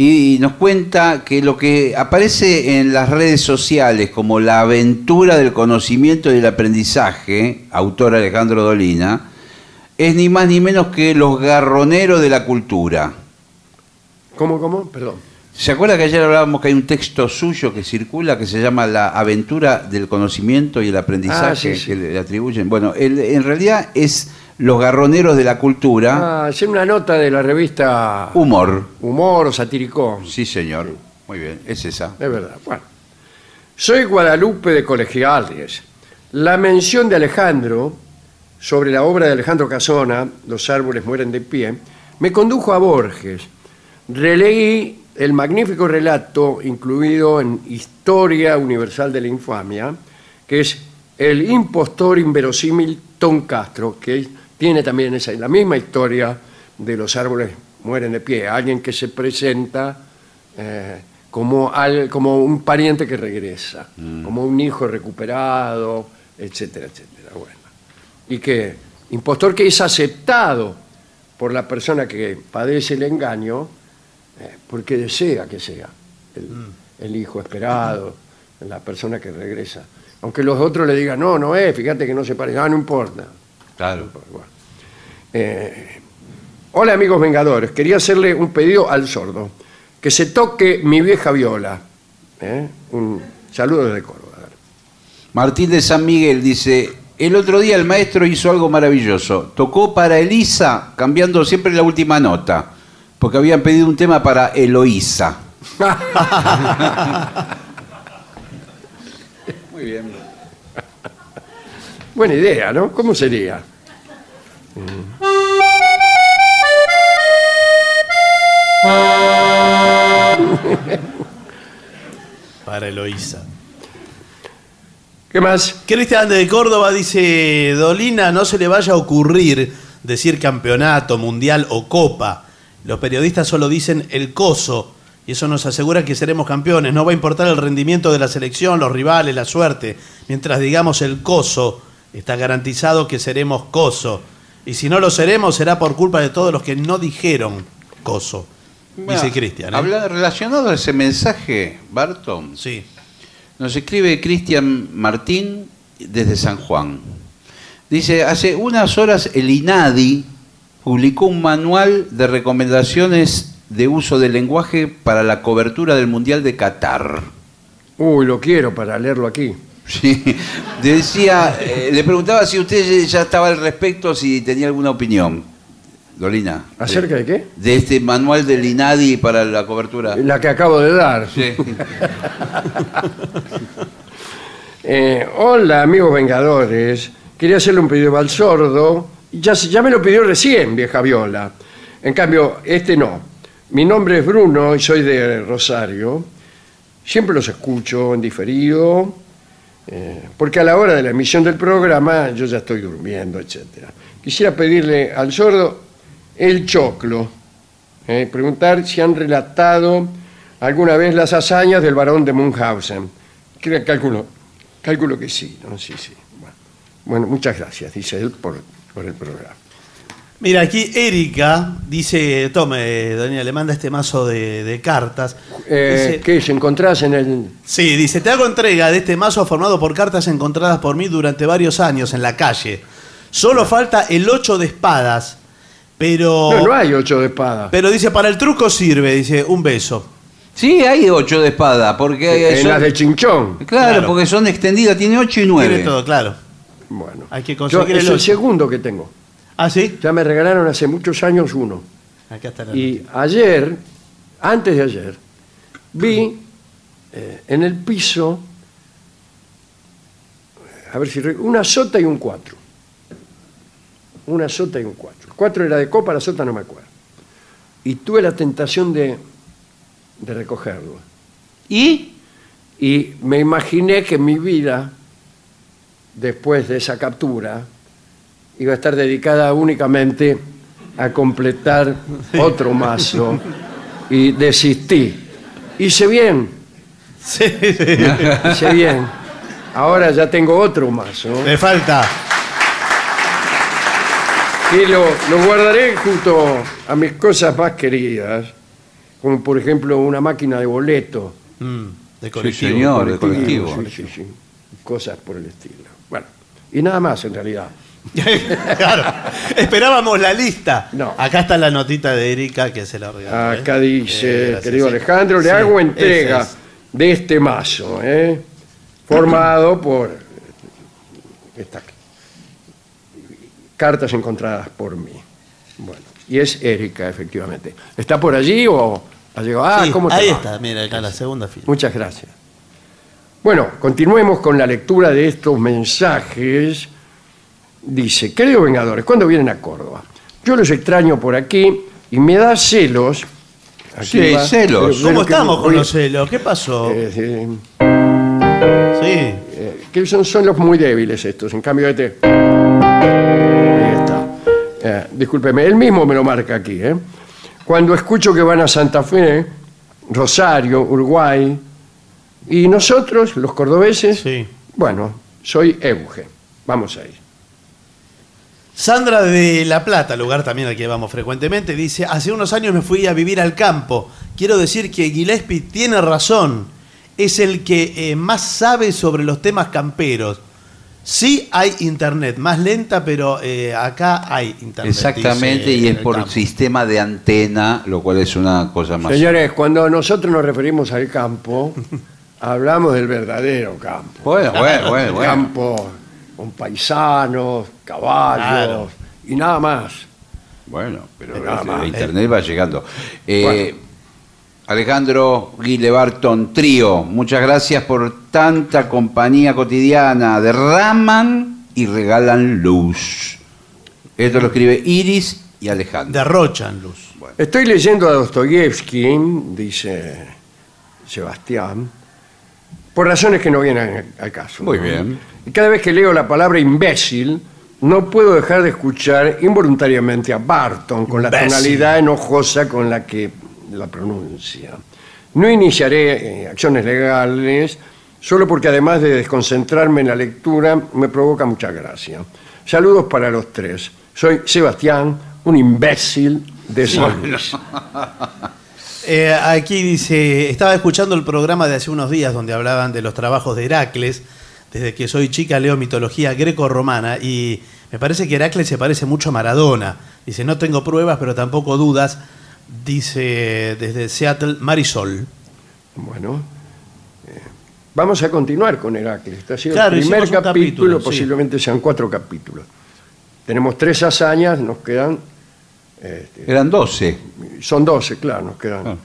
y nos cuenta que lo que aparece en las redes sociales como la aventura del conocimiento y del aprendizaje, autor Alejandro Dolina, es ni más ni menos que los garroneros de la cultura. ¿Cómo, cómo? Perdón. ¿Se acuerda que ayer hablábamos que hay un texto suyo que circula que se llama La aventura del conocimiento y el aprendizaje Ah, sí, sí. que le atribuyen? Bueno, él, en realidad es los garroneros de la cultura, Ah, hacer una nota de la revista humor. Humor o Satiricón. Sí, señor. Muy bien, es esa. Es verdad. Bueno. Soy Guadalupe de Colegiales. La mención de Alejandro sobre la obra de Alejandro Casona, Los árboles mueren de pie, me condujo a Borges. Releí el magnífico relato incluido en Historia Universal de la Infamia, que es el impostor inverosímil Tom Castro, que tiene también esa, la misma historia de los árboles mueren de pie, alguien que se presenta eh, como, al- como un pariente que regresa, como un hijo recuperado, etcétera, etcétera. Bueno. Y que impostor que es aceptado por la persona que padece el engaño eh, porque desea que sea el, el hijo esperado, la persona que regresa. Aunque los otros le digan, no, no es, fíjate que no se parece, ah, no importa. Claro. Eh, hola amigos Vengadores, quería hacerle un pedido al sordo, que se toque mi vieja viola. ¿eh? Un saludo desde Córdoba. Martín de San Miguel dice, el otro día el maestro hizo algo maravilloso. Tocó para Elisa, cambiando siempre la última nota, porque habían pedido un tema para Eloísa. Muy bien. Buena idea, ¿no? ¿Cómo sería? Para Eloísa. ¿Qué más? Cristian de Córdoba dice, Dolina, no se le vaya a ocurrir decir campeonato, mundial o copa. Los periodistas solo dicen el coso y eso nos asegura que seremos campeones. No va a importar el rendimiento de la selección, los rivales, la suerte. Mientras digamos el coso, está garantizado que seremos coso. Y si no lo seremos, será por culpa de todos los que no dijeron coso. Dice Cristian. ¿eh? Relacionado a ese mensaje, Barton, Sí. nos escribe Cristian Martín desde San Juan. Dice, hace unas horas el INADI publicó un manual de recomendaciones de uso del lenguaje para la cobertura del Mundial de Qatar. Uy, lo quiero para leerlo aquí. Sí, decía, eh, le preguntaba si usted ya estaba al respecto, si tenía alguna opinión, Dolina. ¿Acerca de qué? De este manual del INADI para la cobertura. La que acabo de dar. Sí. Eh, hola, amigos Vengadores. Quería hacerle un pedido al sordo. Ya, ya me lo pidió recién, vieja viola. En cambio, este no. Mi nombre es Bruno y soy de Rosario. Siempre los escucho en diferido, eh, porque a la hora de la emisión del programa yo ya estoy durmiendo, etc. Quisiera pedirle al sordo el choclo. eh, preguntar si han relatado alguna vez las hazañas del barón de Munchausen. Creo, calculo, calculo que sí, ¿no? Sí, sí. Bueno, muchas gracias, dice él, por el programa. Mira, aquí Erika dice, tome, Daniel, le manda este mazo de, de cartas. Eh, Dice- ¿Qué se encontrás en el...? Sí, dice, te hago entrega de este mazo formado por cartas encontradas por mí durante varios años en la calle. Solo falta el 8 de espadas, pero... No, no hay ocho de espada. Pero dice, para el truco sirve, dice, un beso. Sí, hay ocho de espada, porque hay- en son- las de Chinchón. Claro, Claro. porque son extendidas, tiene ocho y nueve. Tiene todo, claro. Bueno, Hay que Yo- conseguir es el el ocho. segundo que tengo. ¿Ah, sí? Ya me regalaron hace muchos años uno. Acá está la Y ayer, antes de ayer, vi eh, en el piso, a ver si re- una sota y un cuatro. Una sota y un cuatro. El cuatro era de copa, la sota no me acuerdo. Y tuve la tentación de, de recogerlo. ¿Y? Y me imaginé que mi vida, después de esa captura, iba a estar dedicada únicamente a completar otro mazo y desistí. Hice bien, Sí, sí. hice bien. Ahora ya tengo otro mazo Le falta. y lo, lo guardaré junto a mis cosas más queridas, como por ejemplo una máquina de boleto. Mm, de Sí, colectivo. señor, de colectivo. Sí, sí, sí. Cosas por el estilo. Bueno, y nada más en realidad. claro. Esperábamos la lista. No. Acá está la notita de Erika que se la regaló. ¿eh? Acá dice, Eh, querido. Alejandro, le Sí, hago entrega es. de este mazo, ¿eh? formado por cartas encontradas por mí. Bueno, y es Erika, efectivamente. ¿Está por allí o ha llegado? Ah, Sí, ¿cómo te ahí va? está, mira, acá la segunda fila. Muchas gracias. Bueno, continuemos con la lectura de estos mensajes. Dice, queridos Vengadores, ¿cuándo vienen a Córdoba? Yo los extraño por aquí y me da celos. Aquí Sí, celos. Pero- ¿Cómo que estamos con los celos? ¿Qué pasó? Eh, sí. Sí. Eh, que son, son los muy débiles estos. En cambio, este. Ahí está. Eh, discúlpeme, él mismo me lo marca aquí. ¿eh? Cuando escucho que van a Santa Fe, Rosario, Uruguay, y nosotros, los cordobeses, Sí. bueno, soy Euge. Vamos a ir. Sandra de La Plata, lugar también al que vamos frecuentemente, dice, hace unos años me fui a vivir al campo. Quiero decir que Gillespie tiene razón. Es el que eh, más sabe sobre los temas camperos. Sí hay internet, más lenta, pero eh, acá hay internet. Exactamente, dice, y es por campo. sistema de antena, lo cual es una cosa más. Señores, cuando nosotros nos referimos al campo, hablamos del verdadero campo. Bueno, bueno, bueno, El bueno. campo con paisanos, caballos Claro. y nada más. Bueno, pero Nada más. internet va llegando. Eh, Bueno. Alejandro Guille Barton, trío, muchas gracias por tanta compañía cotidiana. Derraman y regalan luz. Esto lo escribe Iris y Alejandro. Derrochan luz. Estoy leyendo a Dostoyevsky, dice Sebastián, por razones que no vienen al caso. Muy bien. Y cada vez que leo la palabra imbécil, no puedo dejar de escuchar involuntariamente a Barton con la Imbécil. tonalidad enojosa con la que la pronuncia. No iniciaré eh, acciones legales solo porque además de desconcentrarme en la lectura me provoca mucha gracia. Saludos para los tres. Soy Sebastián, un imbécil de San Luis. Eh, aquí dice, estaba escuchando el programa de hace unos días donde hablaban de los trabajos de Heracles. Desde que soy chica leo mitología greco-romana y me parece que Heracles se parece mucho a Maradona. Dice, no tengo pruebas, pero tampoco dudas. Dice desde Seattle, Marisol. Bueno, eh, vamos a continuar con Heracles. Este ha sido Claro, el primer hicimos un capítulo, capítulo, sí. posiblemente sean cuatro capítulos. Tenemos tres hazañas, nos quedan. Este, Eran 12. son doce, claro, nos quedan Ah.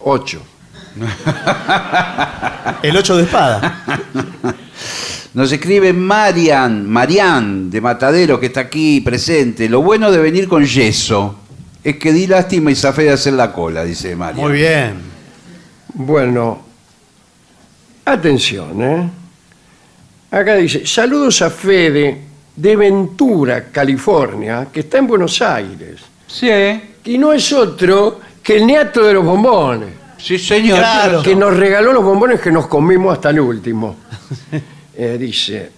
ocho. El 8 de espada. Nos escribe Marian, Marian de Matadero, que está aquí presente. Lo bueno de venir con yeso es que di lástima y zafé de hacer la cola, dice Marian. Muy bien. Bueno, atención, ¿eh? Acá dice, saludos a Fede de Ventura, California, que está en Buenos Aires. Sí, Y no es otro que el neato de los bombones. sí señor. Claro. que nos regaló los bombones que nos comimos hasta el último. Eh, dice.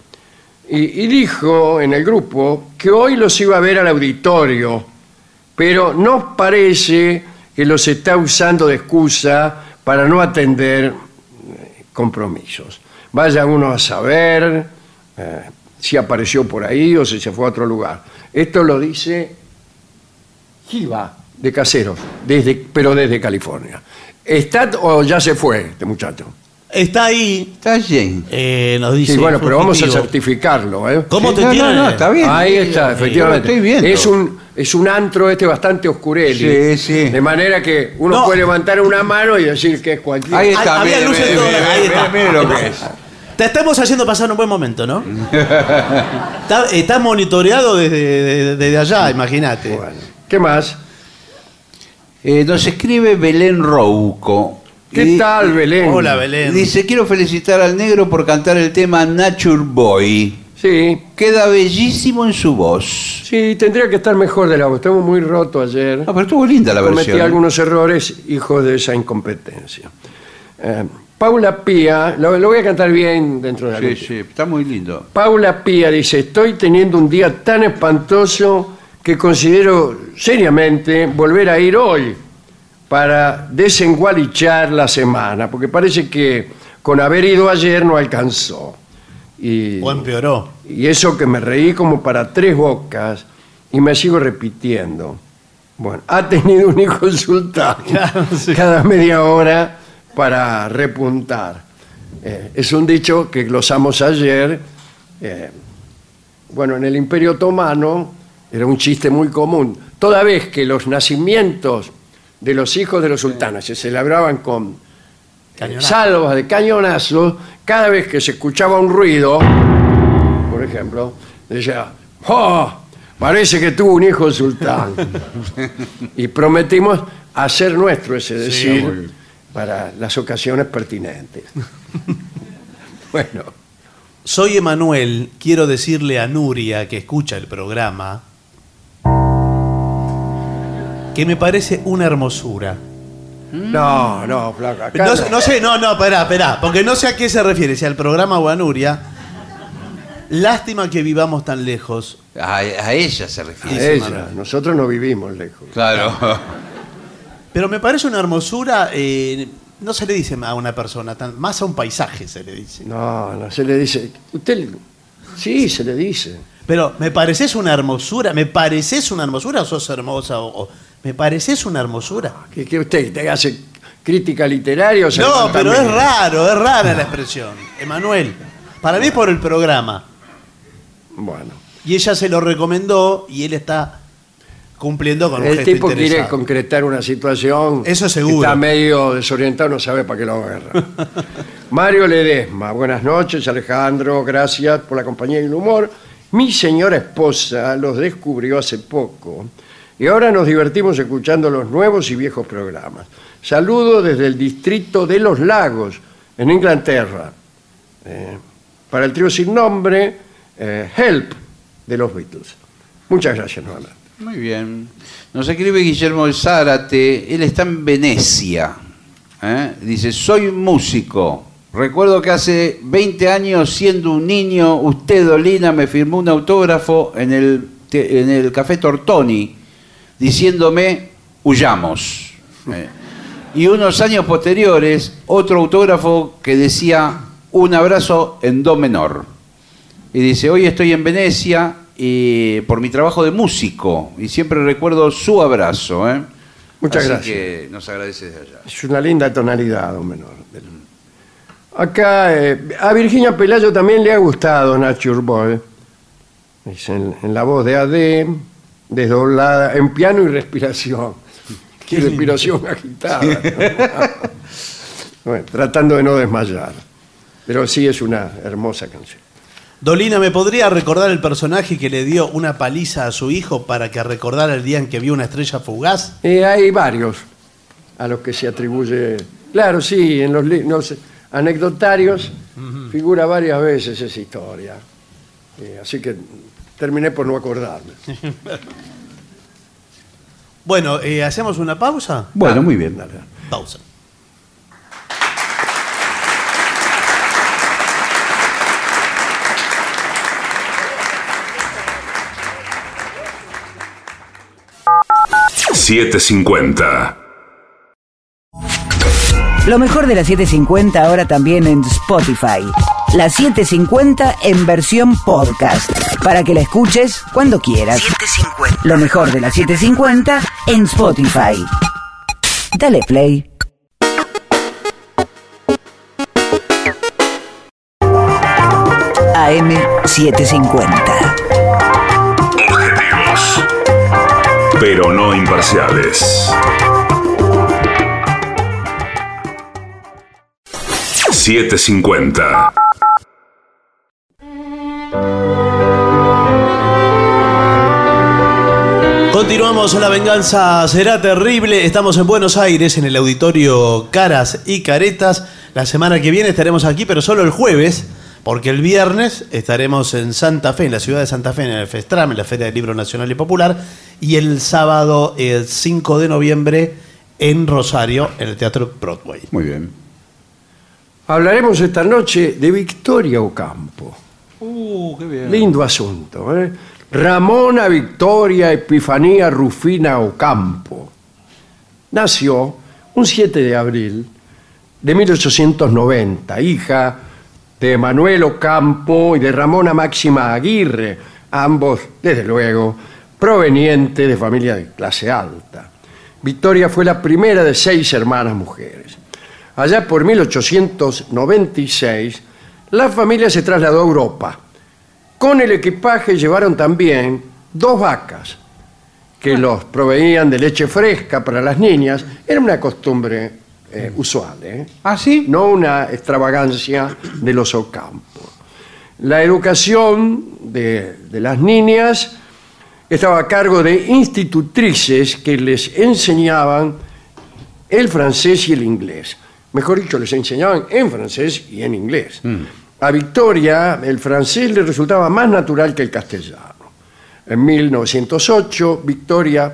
Y, y dijo en el grupo que hoy los iba a ver al auditorio, pero nos parece que los está usando de excusa para no atender eh, compromisos. Vaya uno a saber eh, si apareció por ahí o si se fue a otro lugar. Esto lo dice Giva de Caseros, desde, pero desde California. ¿Está o ya se fue este muchacho? Está ahí, Está bien. eh, nos dice. Sí, bueno, pero vamos a certificarlo. ¿eh? ¿Cómo Sí, te no, tiene? no, no, está bien. Ahí está, efectivamente. Estoy viendo. Es un, es un antro este bastante oscureli. Sí, sí. De manera que uno No. puede levantar una mano y decir que es cualquier. Ahí está, Había mire, luces mire, todas, mire, ahí mire, está. mire lo que es. Te estamos haciendo pasar un buen momento, ¿no? está, está monitoreado desde, desde- desde allá, imagínate. Bueno, ¿Qué más? Eh, nos escribe Belén Rouco. ¿Qué Y- tal, Belén? Hola, Belén. Dice, quiero felicitar al negro por cantar el tema Nature Boy. Sí, Queda bellísimo en su voz. sí, tendría que estar mejor de la voz. Estamos muy roto ayer. Ah, pero estuvo linda la Cometí versión. ¿eh? algunos errores, hijos de esa incompetencia. Eh, Paula Pía, lo, lo voy a cantar bien dentro de la Sí, sí, está muy lindo. Paula Pía dice, estoy teniendo un día tan espantoso que considero seriamente volver a ir hoy para desengualichar la semana, porque parece que con haber ido ayer no alcanzó. Y, O empeoró. y eso que me reí como para tres bocas y me sigo repitiendo. Bueno, ha tenido un hijo sultán Claro, sí. cada media hora para repuntar. Eh, es un dicho que glosamos ayer. eh, bueno, en el Imperio Otomano era un chiste muy común. Toda vez que los nacimientos de los hijos de los sultanes se celebraban con eh, salvas de cañonazos, cada vez que se escuchaba un ruido, por ejemplo, decía, ¡Oh! Parece que tuvo un hijo sultán. y prometimos hacer nuestro ese decir. Para las ocasiones pertinentes. Bueno, Soy Emanuel, quiero decirle a Nuria que escucha el programa que me parece una hermosura. no, no, flaca. acá No, no. no sé, no, no, esperá, esperá, porque no sé a qué se refiere, si al programa o a Nuria. Lástima que vivamos tan lejos. A, a ella se A refiere. ella, nosotros no vivimos lejos. Claro. Pero me parece una hermosura, eh, no se le dice a una persona, tan, más a un paisaje se le dice. No, no se le dice. Usted, sí, se le dice. Pero me pareces una hermosura, me pareces una hermosura o sos hermosa o, o- me pareces una hermosura. Que, que usted te hace crítica literaria o se No, levanta pero es raro, es rara la expresión. Emanuel, para mí por el programa. Bueno. Y ella se lo recomendó y él está cumpliendo con un El gesto tipo quiere interesado. concretar una situación. Eso seguro. Está medio desorientado, no sabe para qué lo agarra. Mario Ledesma, buenas noches, Alejandro, gracias por la compañía y el humor. Mi señora esposa los descubrió hace poco y ahora nos divertimos escuchando los nuevos y viejos programas. Saludo desde el distrito de Los Lagos, en Inglaterra. Eh, para el trío sin nombre, eh, Help, de los Beatles. Muchas gracias nuevamente. Muy bien. Nos escribe Guillermo Zárate, él está en Venecia. ¿eh? Dice, soy músico. Recuerdo que hace 20 años, siendo un niño, usted, Dolina, me firmó un autógrafo en el, en el Café Tortoni, diciéndome, huyamos. ¿eh? Y unos años posteriores, otro autógrafo que decía, un abrazo en do menor. Y dice, hoy estoy en Venecia y por mi trabajo de músico y siempre recuerdo su abrazo. ¿eh? Muchas Así gracias. que nos agradece desde allá. Es una linda tonalidad, do menor. Acá, eh, a Virginia Pelayo también le ha gustado Nature Boy. Es en, en la voz de AD, desdoblada, en piano y respiración. Qué respiración agitada. bueno, tratando de no desmayar. Pero sí es una hermosa canción. Dolina, ¿me podría recordar el personaje que le dio una paliza a su hijo para que recordara el día en que vio una estrella fugaz? Eh, hay varios a los que se atribuye. Claro, sí, en los, anecdotarios figura varias veces esa historia. Eh, así que terminé por no acordarme. Bueno, eh, ¿hacemos una pausa? Bueno, muy bien. Pausa. $7.50. Lo mejor de la 750 ahora también en Spotify. La 750 en versión podcast. Para que la escuches cuando quieras. Lo mejor de la 750 en Spotify. Dale play. AM750. Objetivos. Pero no imparciales. $7.50. Continuamos, la venganza será terrible. Estamos en Buenos Aires, en el auditorio Caras y Caretas. La semana que viene estaremos aquí, pero solo el jueves, porque el viernes estaremos en Santa Fe, en la ciudad de Santa Fe, en el FESTRAM, en la Feria del Libro Nacional y Popular, y el sábado, el 5 de noviembre, en Rosario, en el Teatro Broadway. Muy bien. Hablaremos esta noche de Victoria Ocampo. Uh, qué bien. Lindo asunto. ¿eh? Ramona Victoria Epifanía Rufina Ocampo. Nació un 7 de abril de 1890, hija de Manuel Ocampo y de Ramona Máxima Aguirre, ambos, desde luego, provenientes de familia de clase alta. Victoria fue la primera de seis hermanas mujeres. Allá por 1896, la familia se trasladó a Europa. Con el equipaje llevaron también dos vacas que los proveían de leche fresca para las niñas. Era una costumbre eh, usual, ¿eh? ¿Ah, sí? no una extravagancia de los Ocampo. La educación de, de las niñas estaba a cargo de institutrices que les enseñaban el francés y el inglés. Mejor dicho, les enseñaban en francés y en inglés. A Victoria el francés le resultaba más natural que el castellano. En 1908 Victoria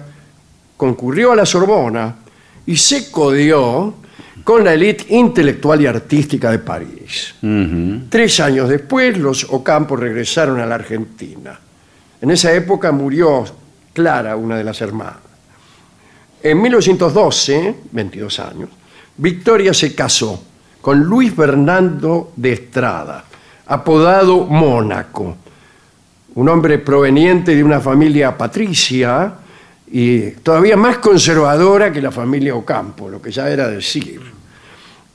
concurrió a la Sorbona y se codió con la élite intelectual y artística de París. Tres años después, los Ocampos regresaron a la Argentina. En esa época murió Clara, una de las hermanas. En 1912, 22 años, Victoria se casó con Luis Fernando de Estrada, apodado Mónaco, un hombre proveniente de una familia patricia y todavía más conservadora que la familia Ocampo, lo que ya era decir.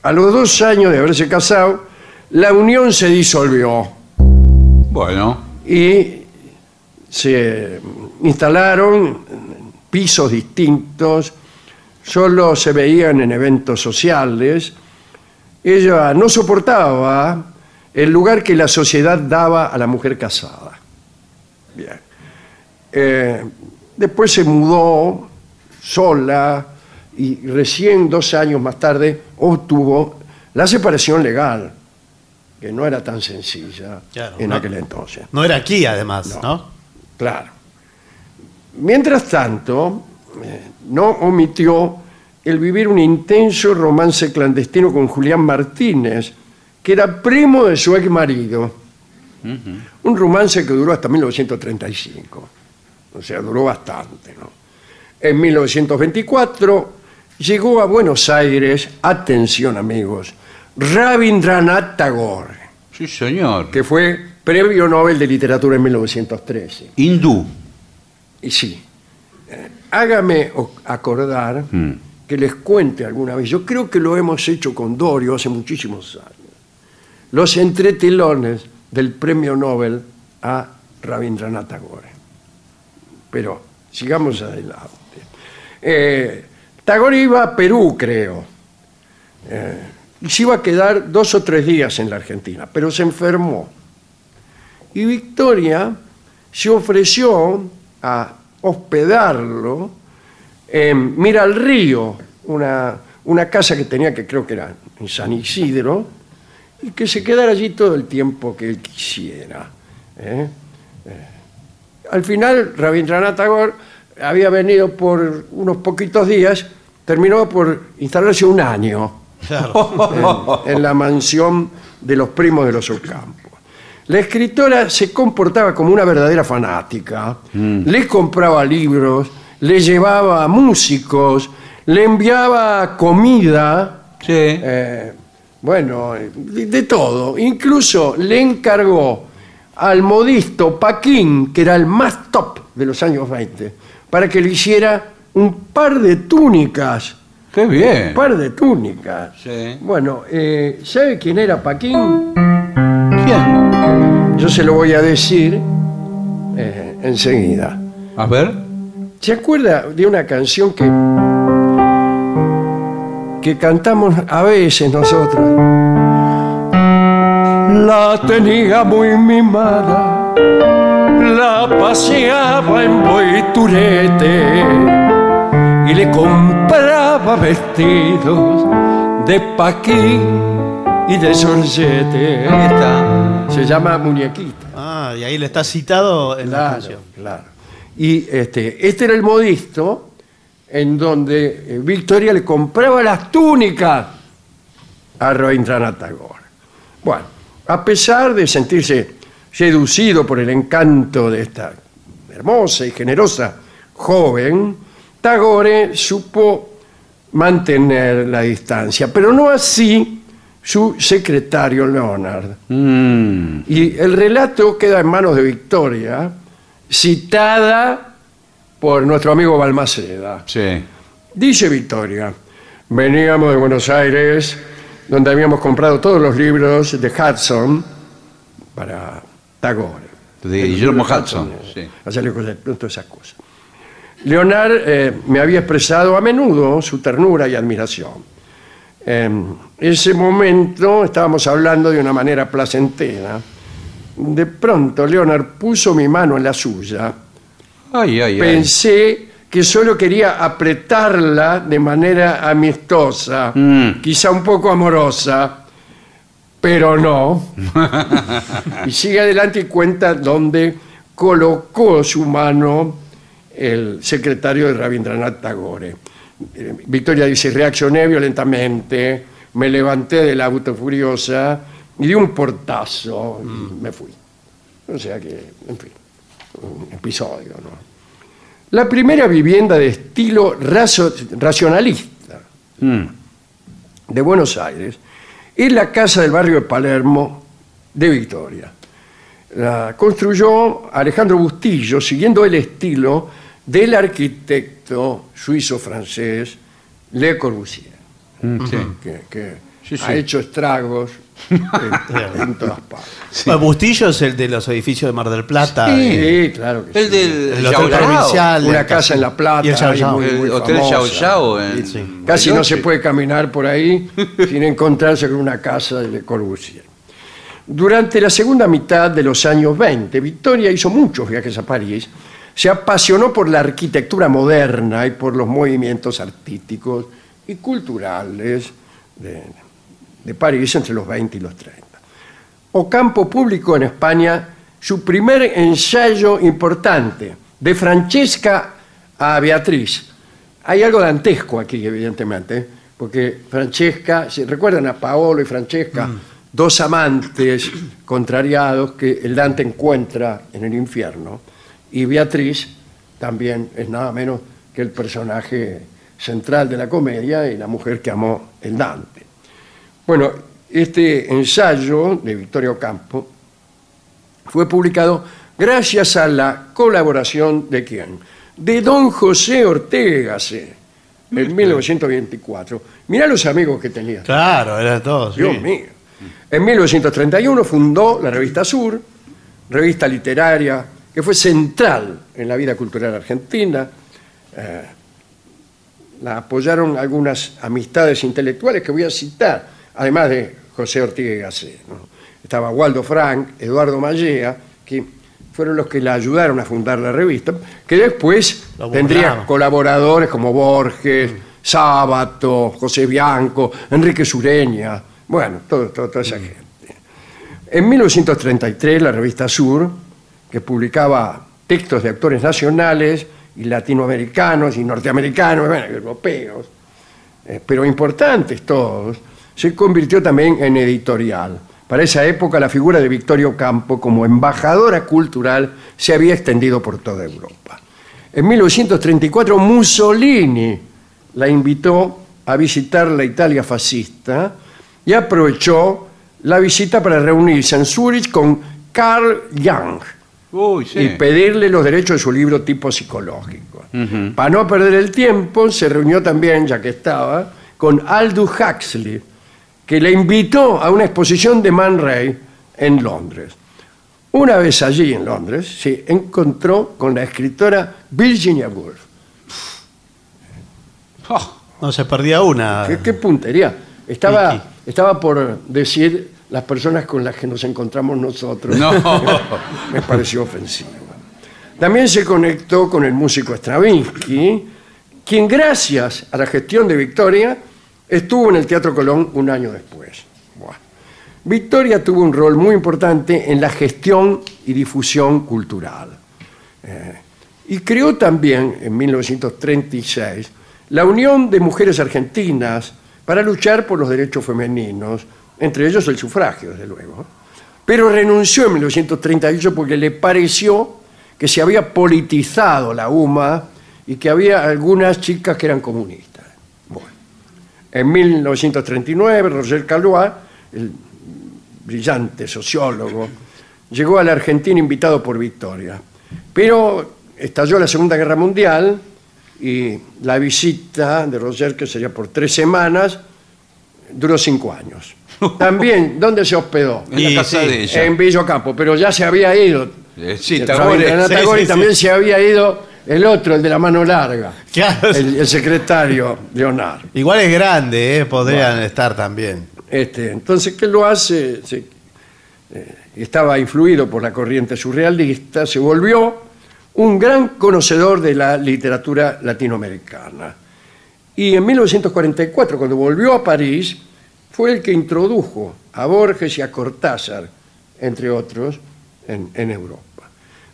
A los dos años de haberse casado, la unión se disolvió Bueno, y se instalaron pisos distintos, solo se veían en eventos sociales. Ella no soportaba el lugar que la sociedad daba a la mujer casada. Bien. Eh, después se mudó sola y recién dos años más tarde obtuvo la separación legal, que no era tan sencilla Claro, en no. aquel entonces. No era aquí, además, No. ¿no? Claro. Mientras tanto, eh, no omitió el vivir un intenso romance clandestino con Julián Martínez, que era primo de su ex marido. Un romance que duró hasta 1935. O sea, duró bastante. ¿no? En 1924 llegó a Buenos Aires, atención amigos, Rabindranath Tagore, sí señor. que fue Premio Nobel de Literatura en 1913. Hindú. Y sí, eh, hágame acordar que les cuente alguna vez, yo creo que lo hemos hecho con Dorio hace muchísimos años, los entretelones del premio Nobel a Rabindranath Tagore. Pero sigamos adelante. Eh, Tagore iba a Perú, creo, eh, y se iba a quedar dos o tres días en la Argentina, pero se enfermó. Y Victoria se ofreció a hospedarlo en Mira al Río, una, una casa que tenía que creo que era en San Isidro, y que se quedara allí todo el tiempo que él quisiera. ¿eh? Eh, Al final, Rabindranath Tagore había venido por unos poquitos días, terminó por instalarse un año Claro. en, en la mansión de los primos de los Ocampos. La escritora se comportaba como una verdadera fanática. Le compraba libros, le llevaba músicos, le enviaba comida, Sí. eh, bueno, de, de todo. Incluso le encargó al modisto Paquín, que era el más top de los años 20, para que le hiciera un par de túnicas Qué bien. un par de túnicas. Sí. Bueno, eh, ¿sabe quién era Paquín? Yo se lo voy a decir eh, enseguida. A ver. ¿Se acuerda de una canción que, que cantamos a veces nosotros? La tenía muy mimada, la paseaba en boiturete y le compraba vestidos de paquín y de. Ahí está. Se llama Muñequita. Ah, y ahí le está citado en la Claro, canción. claro. Y este, este era el modisto en donde eh, Victoria le compraba las túnicas a Rabindranath Tagore. Bueno, a pesar de sentirse seducido por el encanto de esta hermosa y generosa joven, Tagore supo mantener la distancia, pero no así su secretario Leonard. Mm. Y el relato queda en manos de Victoria, citada por nuestro amigo Balmaceda. Sí. Dice Victoria, veníamos de Buenos Aires, donde habíamos comprado todos los libros de Hudson para Tagore. De Guillermo Hudson, sí. hacerle cosas, todas esas cosas. Leonard eh, me había expresado a menudo su ternura y admiración. En ese momento estábamos hablando de una manera placentera. De pronto Leonard puso mi mano en la suya. Ay, ay, ay. Pensé que solo quería apretarla de manera amistosa, Mm. quizá un poco amorosa, pero no. y sigue adelante y cuenta dónde colocó su mano el secretario de Rabindranath Tagore. Victoria dice, reaccioné violentamente, me levanté del auto furiosa y di un portazo y me fui. O sea que, en fin, un episodio, ¿no? La primera vivienda de estilo razo- racionalista de Buenos Aires es la casa del barrio de Palermo de Victoria. La construyó Alejandro Bustillo siguiendo el estilo del arquitecto suizo-francés Le Corbusier, que, que Sí, sí. ha hecho estragos en, en todas partes. Bueno, Bustillo es el de los edificios de Mar del Plata. eh, Sí, claro que El sí. del el Hotel Yao Yao. Provincial. Una casa en La Plata, Y el Yao Yao. muy- El muy Hotel famosa. Yao Yao en Sí. Casi no se puede caminar por ahí sin encontrarse con una casa de Le Corbusier. Durante la segunda mitad de los años 20, Victoria hizo muchos viajes a París. Se apasionó por la arquitectura moderna y por los movimientos artísticos y culturales de, de París entre los 20 y los 30. Ocampo publicó en España su primer ensayo importante, de Francesca a Beatriz. Hay algo dantesco aquí, evidentemente, porque Francesca, ¿se recuerdan a Paolo y Francesca? Dos amantes contrariados que el Dante encuentra en el infierno. Y Beatriz también es nada menos que el personaje central de la comedia y la mujer que amó el Dante. Bueno, este ensayo de Victorio Campo fue publicado gracias a la colaboración de quién? De don José Ortega, en 1924. Mirá los amigos que tenía. Claro, eran todos. Dios sí. mío. En 1931 fundó la revista Sur, revista literaria que fue central en la vida cultural argentina. Eh, la apoyaron algunas amistades intelectuales que voy a citar, además de José Ortega y Gasset, ¿no? Estaba Waldo Frank, Eduardo Mallea, que fueron los que la ayudaron a fundar la revista, que después tendría colaboradores como Borges, Sábato, José Bianco, Enrique Sureña, bueno, todo, todo- toda esa gente. En 1933, la revista Sur, que publicaba textos de actores nacionales y latinoamericanos y norteamericanos, bueno, europeos, eh, pero importantes todos, se convirtió también en editorial. Para esa época, la figura de Victorio Campo como embajadora cultural se había extendido por toda Europa. En 1934, Mussolini la invitó a visitar la Italia fascista y aprovechó la visita para reunirse en Zurich con Carl Jung Uy, sí. y pedirle los derechos de su libro tipo psicológico. Para no perder el tiempo, se reunió también, ya que estaba, con Aldous Huxley, que le invitó a una exposición de Man Ray en Londres. Una vez allí en Londres, se encontró con la escritora Virginia Woolf. Oh, No se perdía una. ¿Qué, qué puntería? Estaba, estaba por decir las personas con las que nos encontramos nosotros. No. Me pareció ofensivo. También se conectó con el músico Stravinsky, quien gracias a la gestión de Victoria estuvo en el Teatro Colón un año después. Buah. Victoria tuvo un rol muy importante en la gestión y difusión cultural. Eh, y creó también, en 1936, la Unión de Mujeres Argentinas para luchar por los derechos femeninos, entre ellos el sufragio, desde luego. Pero renunció en 1938 porque le pareció que se había politizado la UMA y que había algunas chicas que eran comunistas. Bueno. En 1939, Roger Calois, el brillante sociólogo, llegó a la Argentina invitado por Victoria. Pero estalló la Segunda Guerra Mundial y la visita de Roger, que sería por tres semanas, duró cinco años. También, ¿dónde se hospedó? en Y la casa sí, de ella. En Villo Campo, pero ya se había ido. Eh, sí, El Tagore. Rabindranath Sí, Tagore sí, y también se había ido el otro, el de la mano larga, Claro. el, el secretario Leonardo. Igual es grande, ¿eh? podrían estar también. Este, entonces, ¿qué lo hace? Se- eh, estaba influido por la corriente surrealista, se volvió un gran conocedor de la literatura latinoamericana. Y en 1944, cuando volvió a París, fue el que introdujo a Borges y a Cortázar, entre otros, en, Europa.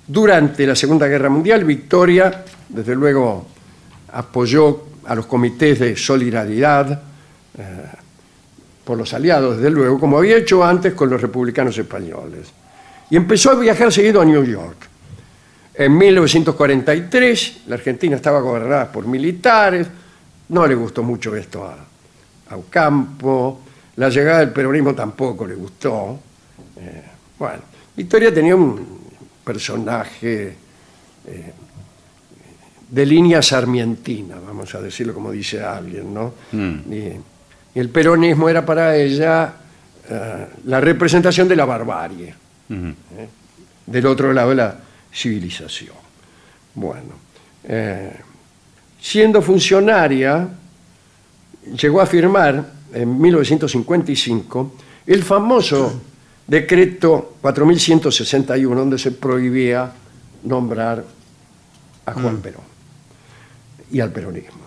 Durante la Segunda Guerra Mundial, Victoria, desde luego, apoyó a los comités de solidaridad eh, por los aliados, desde luego, como había hecho antes con los republicanos españoles. Y empezó a viajar seguido a New York. En 1943, la Argentina estaba gobernada por militares, no le gustó mucho esto a, a Ocampo, la llegada del peronismo tampoco le gustó. Eh, bueno, Victoria tenía un personaje eh, de línea sarmientina, vamos a decirlo como dice alguien, ¿no? Y, y el peronismo era para ella eh, la representación de la barbarie, del otro lado de la civilización. Bueno, siendo funcionaria, llegó a firmar en 1955 el famoso decreto 4161, donde se prohibía nombrar a Juan Perón y al peronismo.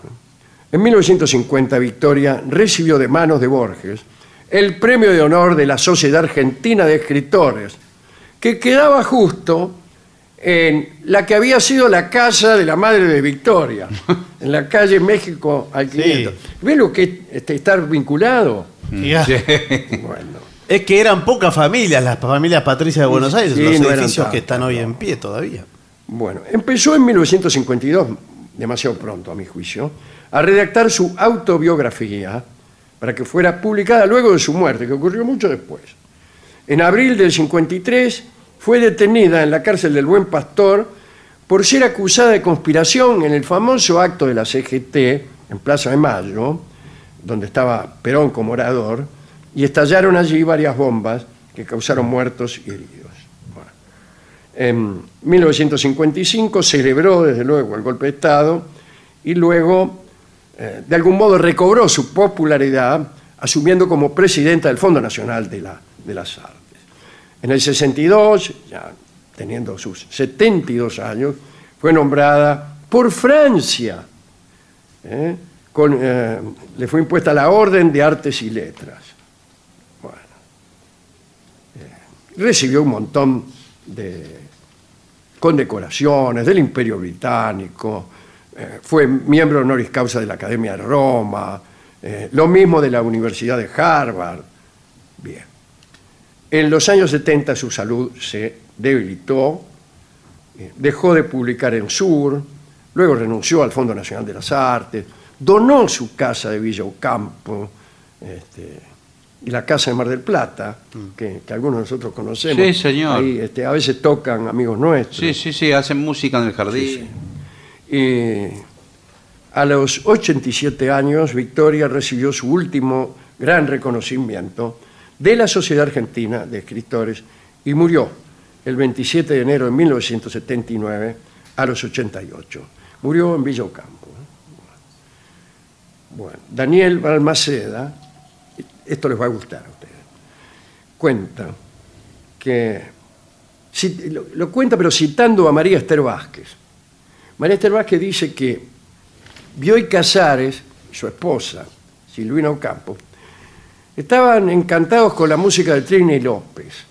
En 1950, Victoria recibió de manos de Borges el premio de honor de la Sociedad Argentina de Escritores, que quedaba justo en la que había sido la casa de la madre de Victoria, en la calle México al 500. ¿Ven lo que es este, estar vinculado? Ya. Bueno. Es que eran pocas familias, las familias patricias de Buenos Aires, Sí, los no eran edificios que están hoy en pie todavía. Bueno, empezó en 1952, demasiado pronto a mi juicio, a redactar su autobiografía para que fuera publicada luego de su muerte, que ocurrió mucho después. En abril del 53 fue detenida en la cárcel del Buen Pastor por ser acusada de conspiración en el famoso acto de la CGT en Plaza de Mayo, donde estaba Perón como orador, y estallaron allí varias bombas que causaron muertos y heridos. En 1955 celebró, desde luego, el golpe de Estado y luego, eh, de algún modo, recobró su popularidad asumiendo como presidenta del Fondo Nacional de, la- de Artes. En el 62, ya teniendo sus 72 años, fue nombrada por Francia. ¿eh? Eh, le fue impuesta la Orden de Artes y Letras. Bueno. Eh, recibió un montón de condecoraciones del Imperio Británico, fue miembro honoris causa de la Academia de Roma, lo mismo de la Universidad de Harvard. Bien. En los años 70 su salud se debilitó, eh, dejó de publicar en Sur, luego renunció al Fondo Nacional de las Artes, donó su casa de Villa Ocampo este, y la casa de Mar del Plata, que, que algunos de nosotros conocemos. Mm. Sí, señor. Ahí este, a veces tocan amigos nuestros. Sí, sí, sí, hacen música en el jardín. Y a los 87 años, Victoria recibió su último gran reconocimiento de la Sociedad Argentina de Escritores y murió el 27 de enero de 1979 a los 88. Murió en Villa Ocampo. Bueno, Daniel Balmaceda, esto les va a gustar a ustedes, cuenta que, lo cuenta pero citando a María Esther Vázquez. María Esther Vázquez dice que Bioy Casares, su esposa, Silvina Ocampo, estaban encantados con la música de Trini López.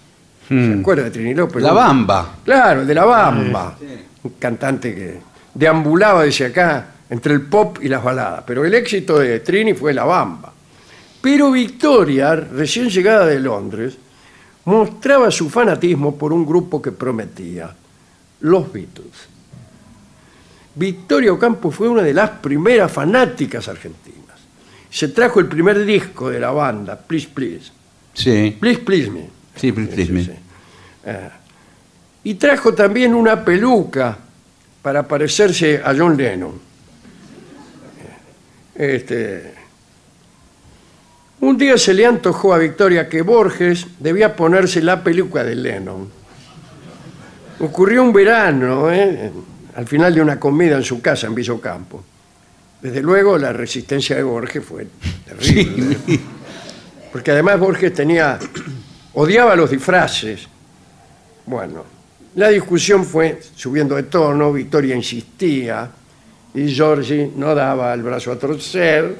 ¿Se acuerda de Trini López? La Bamba. Claro, el de la Bamba. Un cantante que deambulaba desde acá entre el pop y las baladas. Pero el éxito de Trini fue la Bamba. Pero Victoria, recién llegada de Londres, mostraba su fanatismo por un grupo que prometía, los Beatles. Victoria Ocampo fue una de las primeras fanáticas argentinas. Se trajo el primer disco de la banda, Please Please. Sí. Please Please Me. Sí, Please Please Me. Eh, y trajo también una peluca para parecerse a John Lennon. Eh, Este, un día se le antojó a Victoria que Borges debía ponerse la peluca de Lennon. Ocurrió un verano, ¿eh? al final de una comida en su casa en Villa Ocampo. Desde luego la resistencia de Borges fue terrible. Porque además Borges tenía, odiaba los disfraces. Bueno, la discusión fue subiendo de tono, Victoria insistía y Giorgi no daba el brazo a torcer.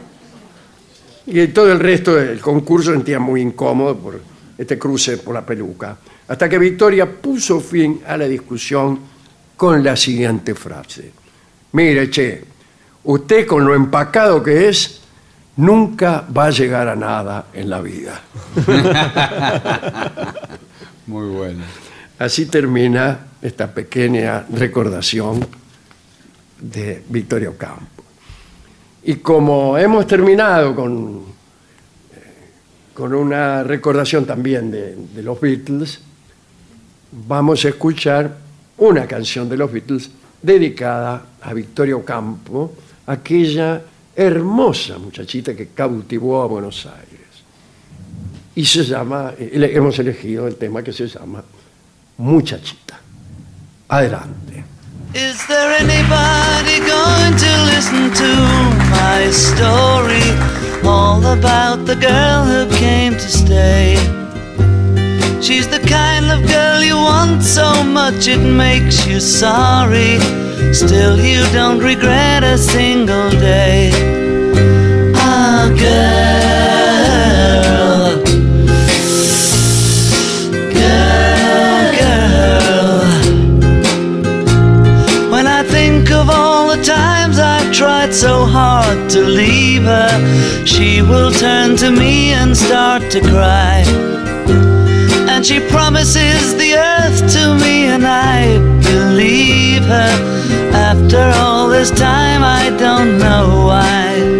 Y todo el resto del concurso sentía muy incómodo por este cruce por la peluca. Hasta que Victoria puso fin a la discusión con la siguiente frase. Mire, che, usted con lo empacado que es, nunca va a llegar a nada en la vida. Muy bueno. Así termina esta pequeña recordación de Victoria Ocampo. Y como hemos terminado con, eh, con una recordación también de, de los Beatles, vamos a escuchar una canción de los Beatles dedicada a Victoria Ocampo, aquella hermosa muchachita que cautivó a Buenos Aires. Y se llama, eh, hemos elegido el tema que se llama Muchachita. Adelante. Is there anybody going to listen to my story? All about the girl who came to stay. She's the kind of girl you want so much it makes you sorry. Still, you don't regret a single day. Ah, girl. Girl, girl. When I think of all the times I've tried so hard to leave her, she will turn to me and start to cry. And she promises the earth to me, and I believe her. After all this time, I don't know why.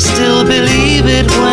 Still believe it when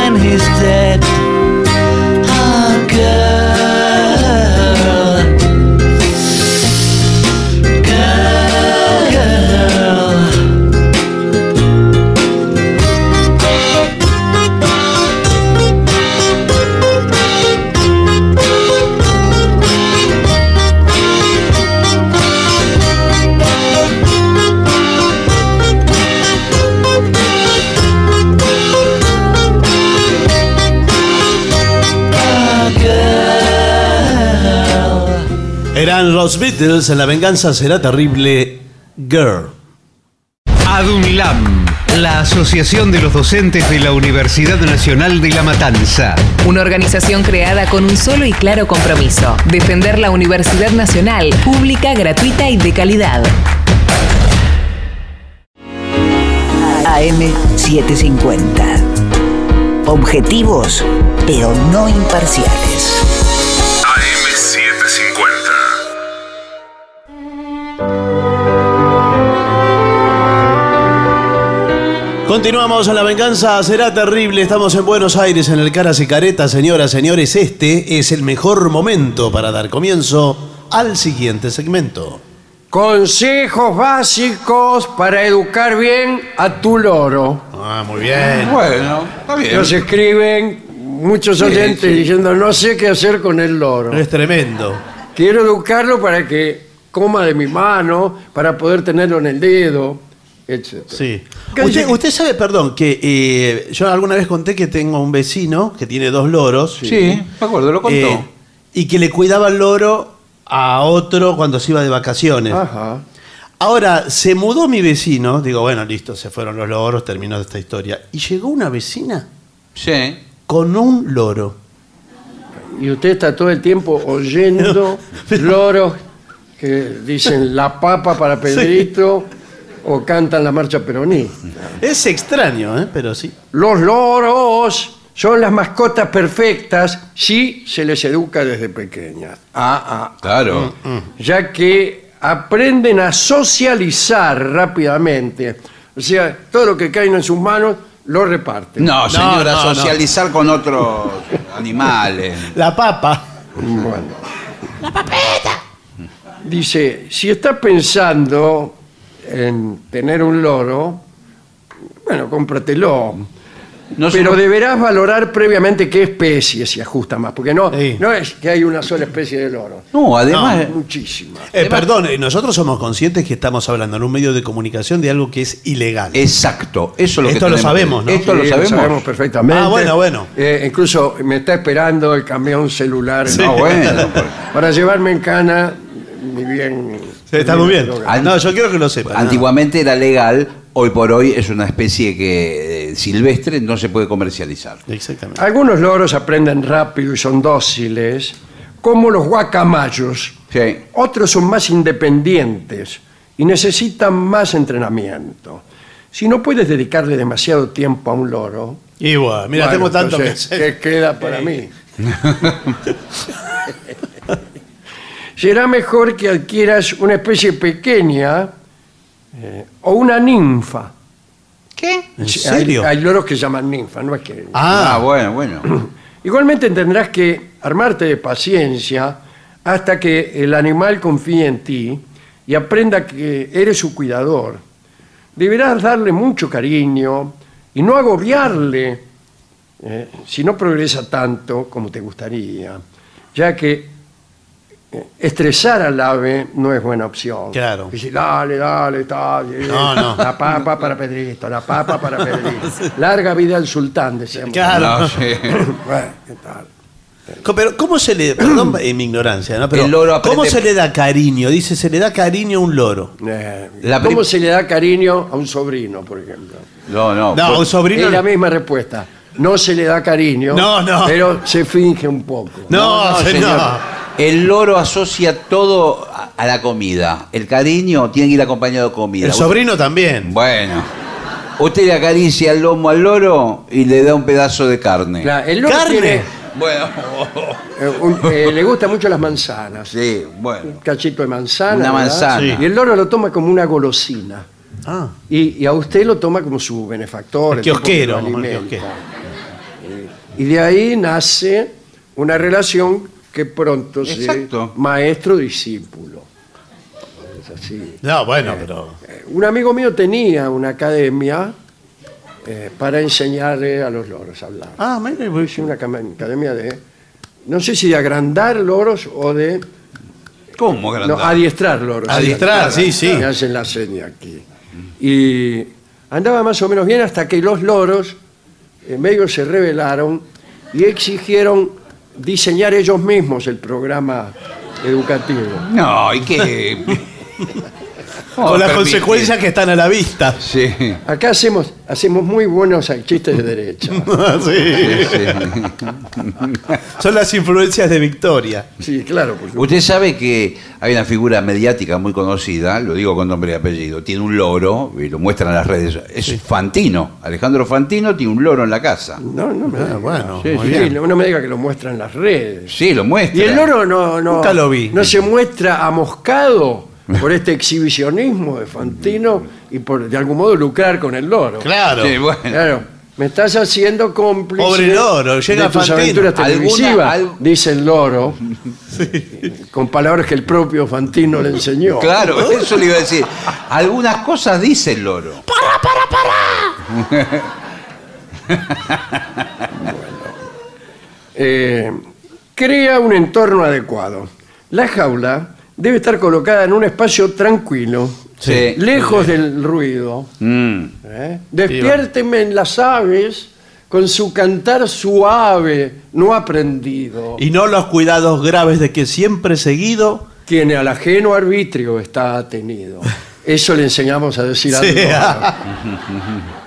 Eran los Beatles en La venganza será terrible. Girl. ADUNLAM, la Asociación de los Docentes de la Universidad Nacional de La Matanza. Una organización creada con un solo y claro compromiso, defender la Universidad Nacional, pública, gratuita y de calidad. AM750. Objetivos, pero no imparciales. Continuamos en La venganza será terrible. Estamos en Buenos Aires en el Caras y Caretas, señoras, señores. Este es el mejor momento para dar comienzo al siguiente segmento. Consejos básicos para educar bien a tu loro. Ah, muy bien. Bueno, está bien. Nos escriben muchos oyentes sí. diciendo no sé qué hacer con el loro. Es tremendo. Quiero educarlo para que coma de mi mano, para poder tenerlo en el dedo, etc. Sí. ¿Qué Usted, sabe, perdón, que eh, yo alguna vez conté que tengo un vecino que tiene dos loros. Sí, me acuerdo, lo contó. eh, y que le cuidaba el loro a otro cuando se iba de vacaciones. Ajá. Ahora, se mudó mi vecino, digo, bueno, listo, se fueron los loros, terminó esta historia. Y llegó una vecina sí. con un loro. Y usted está todo el tiempo oyendo loros que dicen la papa para Pedrito o cantan la marcha peronista. Es extraño, ¿eh? pero sí. Los loros son las mascotas perfectas si se les educa desde pequeñas. Ah, ah. Claro. Ya que aprenden a socializar rápidamente. O sea, todo lo que cae en sus manos lo reparten. No, señora, no, no. socializar con otros animales. La papa. Bueno. Dice, si estás pensando en tener un loro, bueno, cómpratelo. No Pero se- deberás valorar previamente qué especie se ajusta más, porque no, Sí. no es que hay una sola especie de loro. No, además. No, muchísimas. Eh, perdón, eh, nosotros somos conscientes que estamos hablando en un medio de comunicación de algo que es ilegal. Exacto, eso es lo que Esto lo sabemos, ¿no? Esto lo Sí, sabemos. perfectamente. Ah, bueno, bueno. Eh, incluso me está esperando el camión celular Sí. Ah, bueno. para llevarme en cana, ni bien. Sí, está muy bien. An- No, yo quiero que lo sepan. Antiguamente era legal, hoy por hoy es una especie que eh, silvestre no se puede comercializar. Exactamente. Algunos loros aprenden rápido y son dóciles, como los guacamayos. Sí. Otros son más independientes y necesitan más entrenamiento. Si no puedes dedicarle demasiado tiempo a un loro, Igual, mira, bueno, tengo tanto que entonces, hacer. ¿qué queda para mí? Será mejor que adquieras una especie pequeña eh, o una ninfa. ¿Qué? ¿En serio? Hay, hay loros que llaman ninfa, no es que. Ah, Ah, bueno, bueno. Igualmente tendrás que armarte de paciencia hasta que el animal confíe en ti y aprenda que eres su cuidador. Deberás darle mucho cariño y no agobiarle eh, si no progresa tanto como te gustaría, ya que estresar al ave no es buena opción. Claro. Dice, dale, dale, dale. No, no. La papa para Pedrito, la papa para Pedrito. Larga vida al sultán, decíamos. Claro. No, sí. Bueno, ¿qué tal? Pero, ¿cómo se le. Perdón en mi ignorancia, ¿no? Pero, El loro aprende- ¿cómo se le da cariño? Dice, se le da cariño a un loro. Eh, La ¿Cómo se le da cariño a un sobrino, por ejemplo? No, no. No, a un pues- sobrino. Es la misma respuesta. No se le da cariño, No, no. pero se finge un poco. No, no, señor. señor. El loro asocia todo a, a la comida. El cariño tiene que ir acompañado de comida. El sobrino también. Bueno. Usted le acaricia el lomo al loro y le da un pedazo de carne. Claro, el loro Carne. tiene, Bueno. eh, un- eh, le gustan mucho las manzanas. Sí, bueno. Un cachito de manzana. Una ¿verdad? manzana. Sí. Y el loro lo toma como una golosina. Ah, Y, y a usted lo toma como su benefactor. El el tipo que kiosquero, lo como el alimenta. kiosquero. Y de ahí nace una relación que pronto se Exacto. maestro-discípulo. Es así. no, bueno, pero. Eh, Un amigo mío tenía una academia eh, para enseñarle a los loros a hablar. Ah, mire, pues, Es una academia de, no sé si de agrandar loros o de ¿Cómo no, agrandar? adiestrar loros. Adiestrar, sí, sí. Me hacen la seña aquí. Y andaba más o menos bien hasta que los loros en medio se rebelaron y exigieron diseñar ellos mismos el programa educativo. No, ¿y qué? con las consecuencias que están a la vista. Sí. Acá hacemos, hacemos muy buenos chistes de derecha. Sí. Son las influencias de Victoria. Sí, claro. por. Usted sabe que hay una figura mediática muy conocida, lo digo con nombre y apellido, tiene un loro, y lo muestran en las redes, es Fantino, Alejandro Fantino tiene un loro en la casa. No, no me Ah, diga. bueno, Sí, muy Sí, bien. no, no me diga que lo muestra en las redes. Sí, lo muestra. Y el loro no, no, Nunca lo vi. no se muestra amoscado por este exhibicionismo de Fantino y por de algún modo lucrar con el loro. Claro. Sí, bueno. Claro, me estás haciendo cómplice Pobre loro, llega de tus Fantino. aventuras televisivas, al- dice el loro, con palabras que el propio Fantino le enseñó. Claro, eso le iba a decir. Algunas cosas dice el loro. Eh, crea un entorno adecuado. La jaula debe estar colocada en un espacio tranquilo, Sí. lejos del ruido. Mm. ¿eh? Despiértenme en las aves con su cantar suave, no aprendido. Y no los cuidados graves de que siempre seguido. Tiene al ajeno arbitrio está atenido. Eso le enseñamos a decir Sí. loro.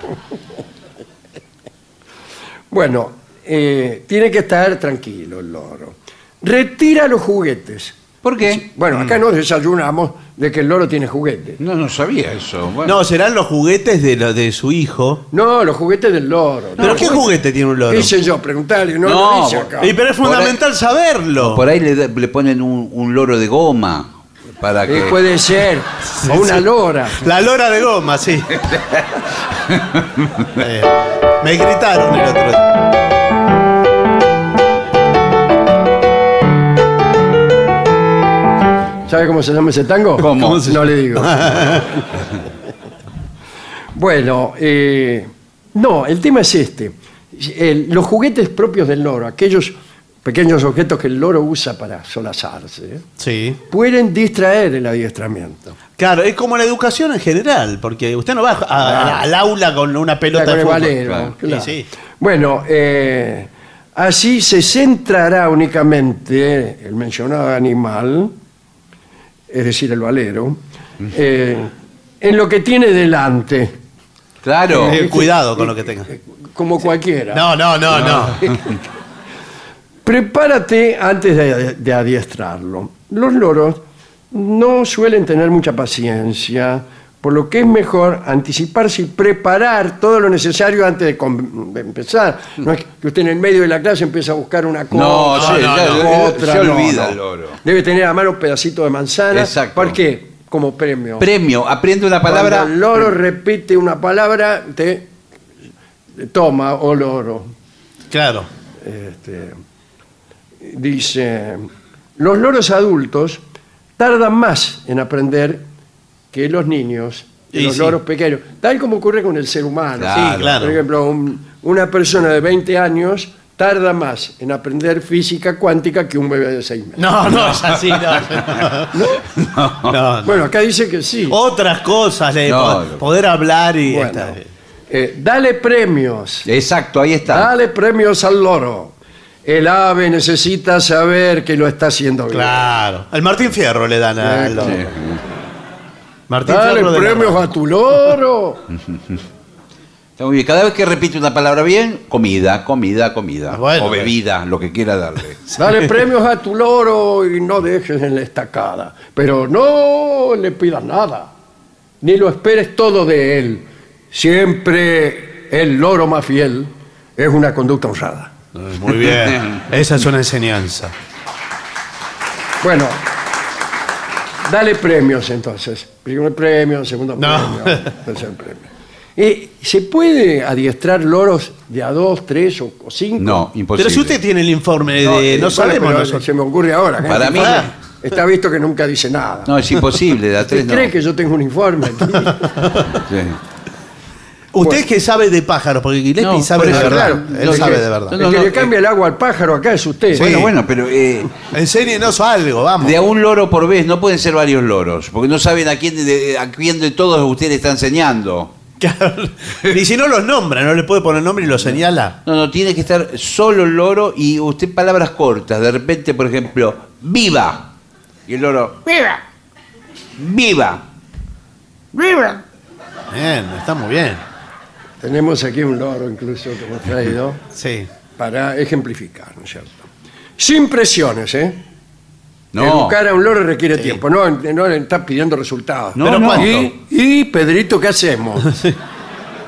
Bueno, eh, tiene que estar tranquilo el loro. Retira los juguetes. ¿Por qué? Bueno, acá nos desayunamos de que el loro tiene juguetes. No, no sabía eso. Bueno. No, serán los juguetes de, lo- de su hijo. No, los juguetes del loro. ¿Pero No, qué juguete- juguete tiene un loro? ¿Qué sé yo? Preguntarle. No, No, lo dice acá. Y pero es Por ahí- fundamental saberlo. Por ahí le, da- le ponen un, un loro de goma para que... Eh, puede ser. o una lora. La lora de goma, sí. Eh, me gritaron el otro día. ¿Sabe cómo se llama ese tango? ¿Cómo? ¿Cómo se No le digo. bueno, eh, no, el tema es este. El- los juguetes propios del loro, aquellos pequeños objetos que el loro usa para solazarse, ¿eh? Sí. pueden distraer el adiestramiento. Claro, es como la educación en general, porque usted no va a- a- al aula con una pelota de fútbol. valero, claro. claro. Sí, sí. Bueno, eh, así se centrará únicamente el mencionado animal, es decir, el valero, eh, en lo que tiene delante, Claro. Eh, cuidado con lo que tenga. como cualquiera. No, no, no, no. Prepárate antes de, de adiestrarlo. Los loros no suelen tener mucha paciencia, por lo que es mejor anticiparse y preparar todo lo necesario antes de, com- de empezar. No es que usted en el medio de la clase empieza a buscar una cosa, No, sí, no, ya- no, ya- otra, se no, olvida no. el loro. Debe tener a mano un pedacito de manzana. Exacto. ¿Por qué? Como premio. Premio, aprende una palabra. Cuando el loro repite una palabra, te toma o loro. Claro. Este, dice, los loros adultos tardan más en aprender que los niños, que Y los sí. loros pequeños, tal como ocurre con el ser humano. Claro. Sí, claro. Por ejemplo, un- una persona de 20 años tarda más en aprender física cuántica que un bebé de 6 meses. No, no, es así, no. No, no. Bueno, acá dice que sí. Otras cosas, eh, No, po- no. poder hablar y... Bueno, eh, dale premios. Exacto, ahí está. Dale premios al loro. El ave necesita saber que lo está haciendo bien. Claro. El Martín Fierro le dan a... Sí. Martín Dale Fierro de la premios a tu loro. Está muy bien. Cada vez que repite una palabra bien, comida, comida, comida. Bueno, o bebida, lo que quiera darle. Dale premios a tu loro y no dejes en la estacada. Pero no le pidas nada. Ni lo esperes todo de él. Siempre el loro más fiel es una conducta honrada. Muy bien. Esa es una enseñanza. Bueno, dale premios entonces. Primer premio, segundo No. premio, tercer premio. Eh, ¿Se puede adiestrar loros de a dos, tres o, o cinco? No, imposible. Pero si usted tiene el informe de... No, eh, bueno, sabemos pero nosotros. Se me ocurre ahora. que Para mí- Está visto que nunca dice nada. No, es imposible, de a ¿Usted tres no. cree que yo tengo un informe aquí? Sí. Usted que sabe de pájaros, porque Gillespie No, sabe por de eso, verdad. claro. Él sabe que- de verdad. No, el no, que no, le cambia el agua al pájaro acá es usted. Bueno, bueno, pero eh, Enséñenos algo, vamos. de a un loro por vez no pueden ser varios loros, porque no saben a quién de, a quién de todos usted le está enseñando. Claro. Y si no los nombra, no le puede poner nombre y lo señala. No, no, tiene que estar solo el loro y usted palabras cortas. De repente, por ejemplo, viva. Y el loro, viva. Viva. Viva. Bien, está muy bien. Tenemos aquí un loro incluso que hemos traído Sí. para ejemplificar, ¿no es cierto? Sin presiones, ¿eh? No. Educar a un loro requiere tiempo, no, no le está pidiendo resultados. No, Pero no. ¿cuánto? Y, y, Pedrito, ¿qué hacemos?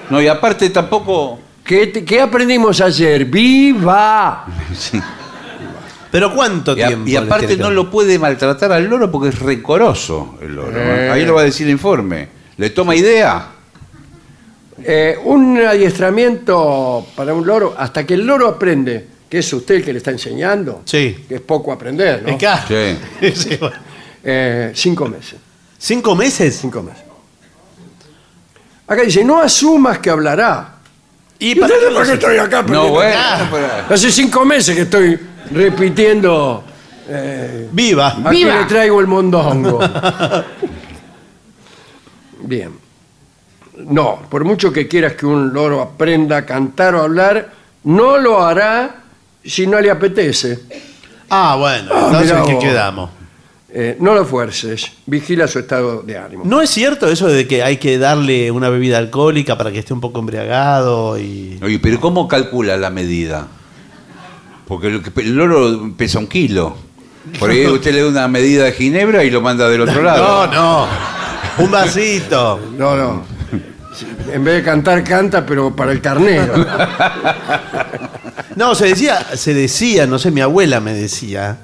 No, y aparte tampoco. ¿Qué, te- qué aprendimos ayer? ¡Viva! Pero ¿cuánto Y, a- tiempo? y le aparte tiene que no dar? lo puede maltratar al loro porque es recoroso el loro. ¿eh? Eh. Ahí lo va a decir el informe. ¿Le toma idea? Eh, un adiestramiento para un loro, hasta que el loro aprende que es usted el que le está enseñando, Sí. que es poco aprender, ¿no? Es claro. Sí. Sí, bueno. Eh, cinco meses. ¿Cinco meses? Cinco meses. Acá dice, no asumas que hablará. ¿Y ¿Y para qué por qué lo- estoy acá No, aprendiendo? bueno. pero- Hace cinco meses que estoy repitiendo. eh, Viva. aquí le traigo el mondongo. Bien. No, por mucho que quieras que un loro aprenda a cantar o hablar, no lo hará si no le apetece. Ah, bueno. Ah, Entonces, mirá ¿en qué vos. quedamos? Eh, no lo fuerces, vigila su estado de ánimo. ¿No es cierto eso de que hay que darle una bebida alcohólica para que esté un poco embriagado y... Oye, pero ¿cómo calcula la medida? Porque el, el loro pesa un kilo. Por ahí usted le da una medida de ginebra y lo manda del otro lado. No, no. Un vasito. No, no. En vez de cantar, canta, pero para el carnero. No, se decía, se decía, no sé, mi abuela me decía.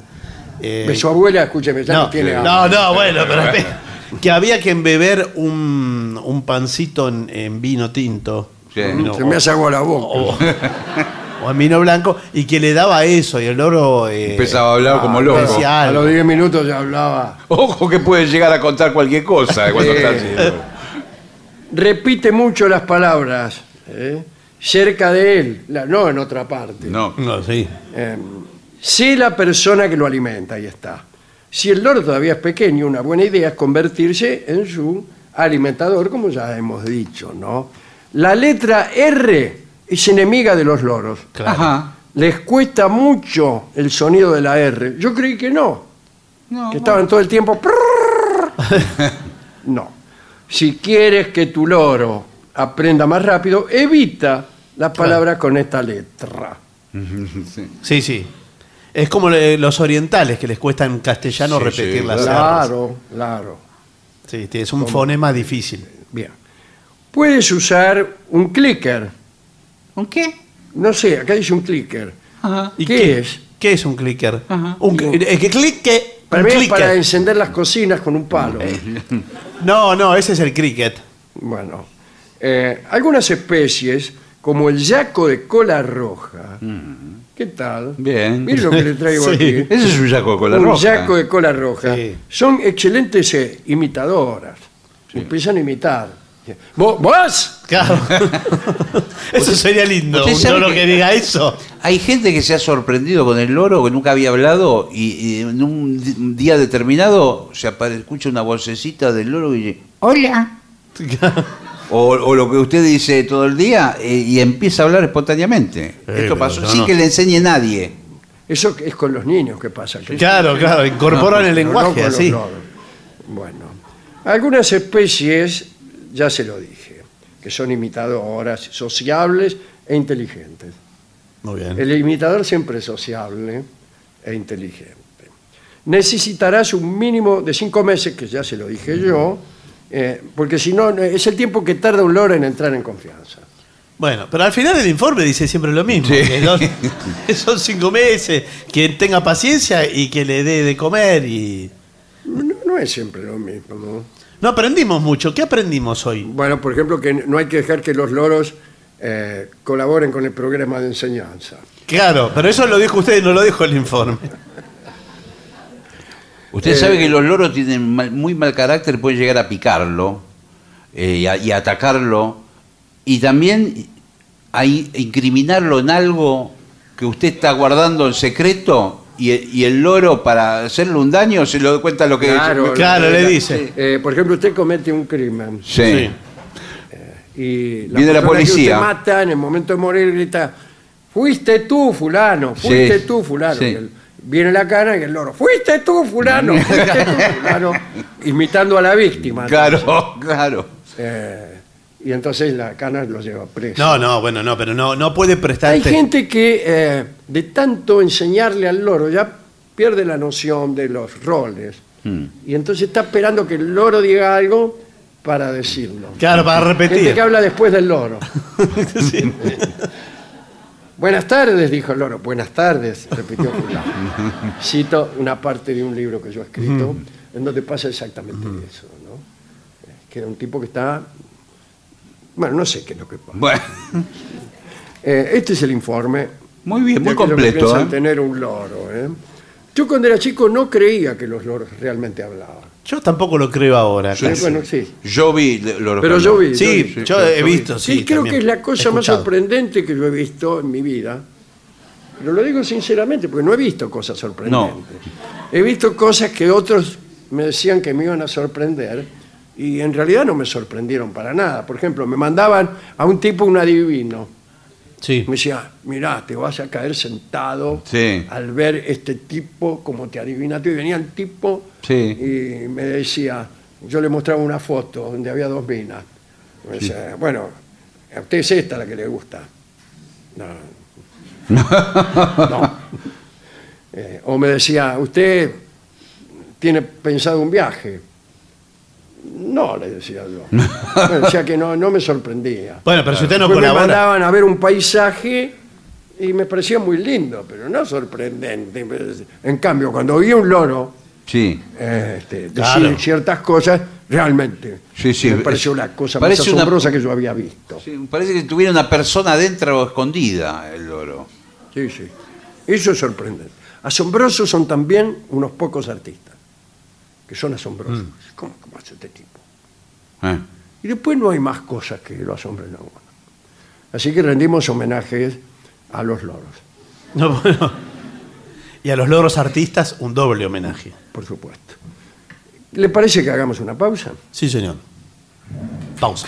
eh, su abuela, escúcheme, ya no, no, tiene no, hambre. no, bueno, pero que había que embeber un, un pancito en, en vino tinto. Sí. No, Se me hace agua la boca. o, o en vino blanco y que le daba eso y el loro eh, Empezaba a hablar como loco. decía A algo. los 10 minutos ya hablaba. Ojo que puede llegar a contar cualquier cosa cuando Sí. está así. Repite mucho las palabras. ¿eh? Cerca de él, la- no en otra parte. No. No, sí. Eh, sé la persona que lo alimenta, ahí está. Si el loro todavía es pequeño, una buena idea es convertirse en su alimentador, como ya hemos dicho, ¿no? La letra R es enemiga de los loros. Ajá. Les cuesta mucho el sonido de la R. Yo creí que no. que estaban todo el tiempo. no. Si quieres que tu loro aprenda más rápido, evita la palabra con esta letra. Sí, sí. Es como le- los orientales que les cuesta en castellano Sí, repetir sí, las R's. Claro, claro. Sí, es un fonema difícil. Bien. Puedes usar un clicker. ¿Un qué? No sé, acá dice un clicker. Ajá. ¿Y ¿Qué es? ¿Qué es un clicker? Ajá. Un, cl- eh, que clique. Para un encender las cocinas con un palo. No, no, ese es el cricket. Bueno, eh, algunas especies, como el yaco de cola roja, ¿qué tal? Bien. Mire lo que le traigo Sí. aquí. Ese es un yaco con la un roja. yaco de cola roja. Sí. Son excelentes eh, imitadoras. Empiezan a imitar. ¿Vos? Claro. eso sería lindo. sabe loro que- que diga eso. Hay gente que se ha sorprendido con el loro que nunca había hablado y, y en un día determinado se apare- escucha una vocecita del loro y dice hola o, o lo que usted dice todo el día eh, y empieza a hablar espontáneamente. Esto pasó no, sin no. que le enseñe nadie. Eso es con los niños que pasa. que- Claro, claro, incorporan el no lenguaje así. Bueno, algunas especies, ya se lo dije, que son imitadoras, sociables e inteligentes. Muy bien. El imitador siempre es sociable e inteligente. Necesitarás un mínimo de cinco meses, que ya se lo dije yo, eh, porque si no, es el tiempo que tarda un loro en entrar en confianza. Bueno, pero al final el informe dice siempre lo mismo. Sí. que son, cinco meses, que tenga paciencia y que le dé de comer y... No, no es siempre lo mismo, ¿no? No aprendimos mucho. ¿Qué aprendimos hoy? Bueno, por ejemplo, que no hay que dejar que los loros eh, colaboren con el programa de enseñanza. Claro, pero eso lo dijo usted, no lo dijo el informe. Usted Eh, sabe que los loros tienen mal- muy mal carácter, pueden llegar a picarlo eh, y, a, y atacarlo y también a in- incriminarlo en algo que usted está guardando en secreto y, el- y el loro para hacerle un daño se lo cuenta lo que Claro, Claro, la- le dice. eh, por ejemplo, usted comete un crimen Sí. y la Viene la persona que policía. usted mata en el momento de morir grita, fuiste tú, fulano, fuiste Sí, tú, fulano. sí. Y el- viene la cara y el loro, fuiste tú, fulano, fuiste tú, fulano, imitando a la víctima. Claro, claro. Eh, y entonces la cana lo lleva preso. No, no, bueno, no, pero no, no puede prestar Hay gente que eh, de tanto enseñarle al loro ya pierde la noción de los roles. Hmm. Y entonces está esperando que el loro diga algo para decirlo. Claro, para Gente repetir. que habla después del loro. Sí. Buenas tardes, dijo el loro. Buenas tardes, repitió fulano. Cito una parte de un libro que yo he escrito en donde pasa exactamente eso, ¿no? Eh, Que era un tipo que está... Bueno, no sé qué es lo que pasa. Bueno, Eh, este es el informe. muy bien, de muy aquellos que completo. piensan ¿eh? tener un loro, ¿eh? Yo cuando era chico no creía que los loros realmente hablaban. Yo tampoco lo creo ahora. Casi. bueno, sí. Yo vi loros Pero con yo vi. Sí, vi, yo he visto, Sí, sí, creo también. que es la cosa He más escuchado. sorprendente que yo he visto en mi vida. Pero lo digo sinceramente, porque no he visto cosas sorprendentes. He visto cosas que otros me decían que me iban a sorprender y en realidad no me sorprendieron para nada. Por ejemplo, me mandaban a un tipo un adivino. Sí. Me decía, mirá, te vas a caer sentado Sí. al ver este tipo como te adivina. Y venía el tipo Sí. y me decía, yo le mostraba una foto donde había dos minas. Me decía, bueno, a usted es esta la que le gusta. No. No. Eh, o me decía, ¿usted tiene pensado un viaje? No, le decía yo. Me decía que no, no me sorprendía. Bueno, pero si usted no Después me mandaban a ver un paisaje y me parecía muy lindo, pero no sorprendente. En cambio, cuando vi un loro Sí. este, decir Claro. ciertas cosas, realmente Sí, sí, me pareció la cosa parece más una- asombrosa que yo había visto. Sí, parece que tuviera una persona adentro o escondida el loro. Sí, sí. Eso es sorprendente. Asombrosos son también unos pocos artistas, que son asombrosos. ¿Cómo, cómo hace este tipo? Eh. Y después no hay más cosas que lo asombren a uno. Así que rendimos homenajes a los loros, No, bueno. Y a los logros artistas, un doble homenaje. por supuesto. ¿Le parece que hagamos una pausa? Sí, señor. Pausa.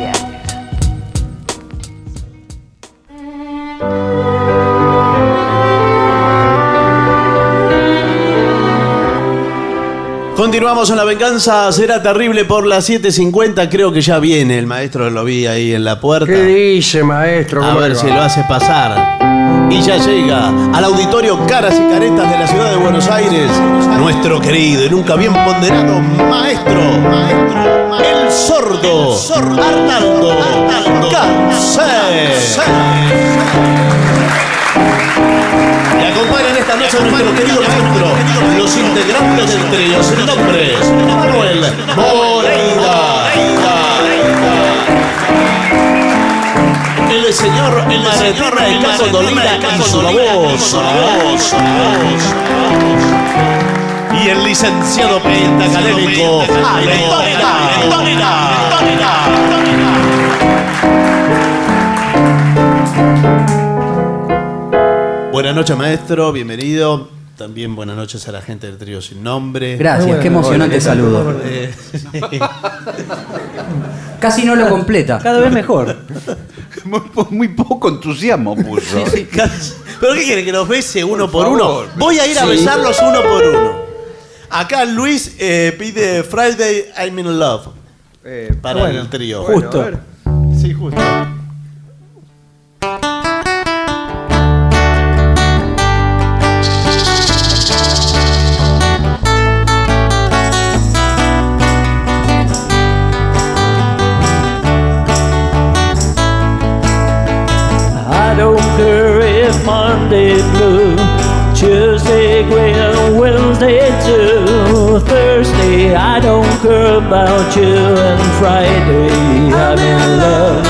Continuamos en La Venganza Será Terrible por las 7.50. Creo que ya viene el maestro, lo vi ahí en la puerta. ¿Qué dice, maestro? A ¿Cómo ver si lo hace pasar. Y ya llega al auditorio Caras y Caretas de la ciudad de Buenos Aires, nuestro querido y nunca bien ponderado maestro, el sordo, Arnaldo, Cancel. Y a nuestro querido maestro, los integrantes del trío, sin nombre, Manuel Moreira. El señor Martina de Caso Dolina en su voz. Y el licenciado pentacadémico Ale Buenas noches, maestro, bienvenido. También buenas noches a la gente del trío sin nombre. Gracias, qué emocionante saludo. Eh, Casi no lo completa. Cada vez mejor. Muy, po- muy poco entusiasmo puso. ¿Pero qué quiere? ¿Que nos bese uno por, Por uno? Voy a ir a Sí. besarlos uno por uno. Acá Luis eh, pide Friday I'm in Love para el trío. Justo. Sí, justo. About you, and Friday I'm in love.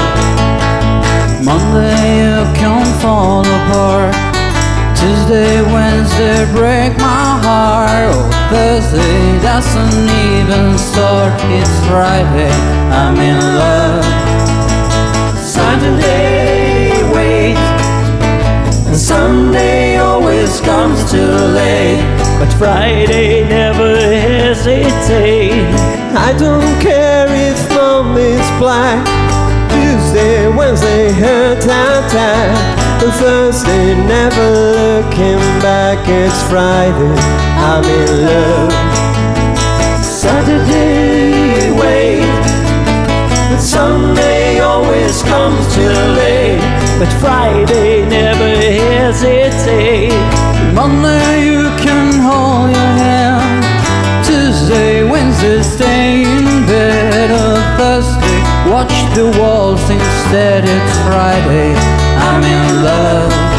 Monday you can fall apart. Tuesday, Wednesday break my heart. Oh, Thursday doesn't even start. It's Friday. I'm in love. And Sunday always comes too late. But Friday never hesitates I don't care if mom is black. Tuesday, Wednesday, her time. And Thursday, never looking back. It's Friday, I'm in love. Saturday, wait. But Sunday always comes too late. But Friday never hesitate. Monday you can hold your hand. Tuesday, Wednesday stay in bed. Oh, Thursday watch the walls instead. It's Friday. I'm in love.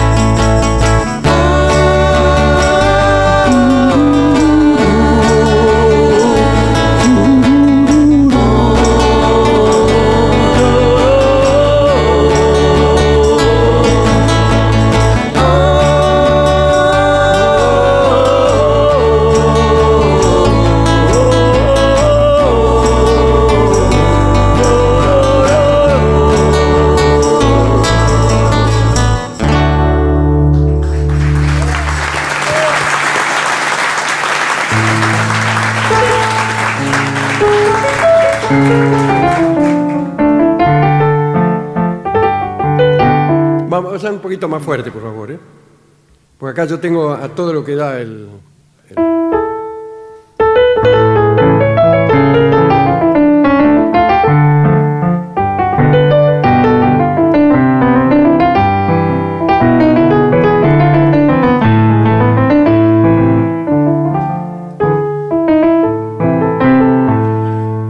Más fuerte, por favor. ¿eh? Porque acá yo tengo a todo lo que da el...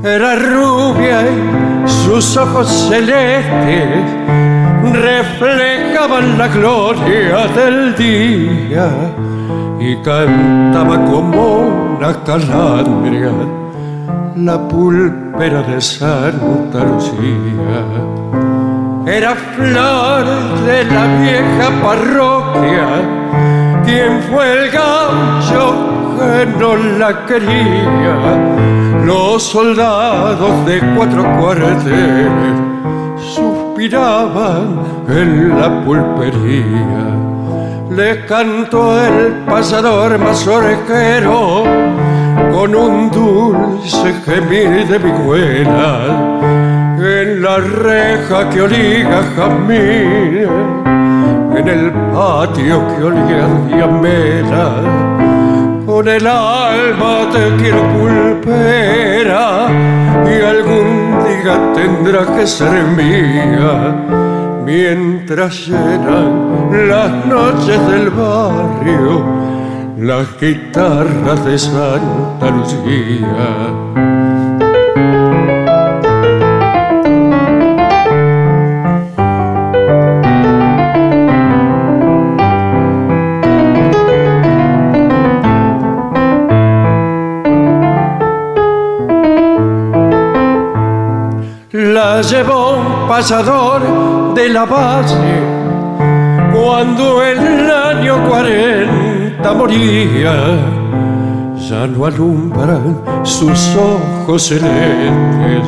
Era rubia y sus ojos celestes reflejaban la gloria del día y cantaba como una calandria la pulpera de Santa Lucía. Era flor de la vieja parroquia, quien fue el gaucho que no la quería. Los soldados de cuatro cuarteles suspiraban en la pulpería. Le cantó el pasador más orejero con un dulce gemir de vihuela en la reja que olía a jamín, en el patio que olía diamela. Con el alma te quiero pulpera y algún día tendrá que ser mía mientras llenan las noches del barrio las guitarras de Santa Lucía. La llevó un pasador de la base cuando el año 40 moría. Ya no alumbran sus ojos celestes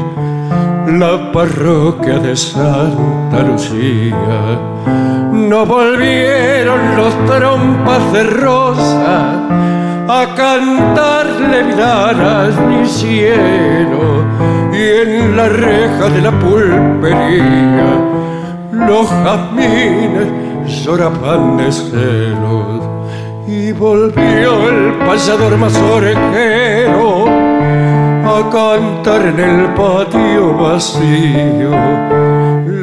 la parroquia de Santa Lucía. No volvieron los trompas de rosa a cantarle vidanas ni cielo y en la reja de la pulpería los jazmines lloraban de celos y volvió el pasador más orejero a cantar en el patio vacío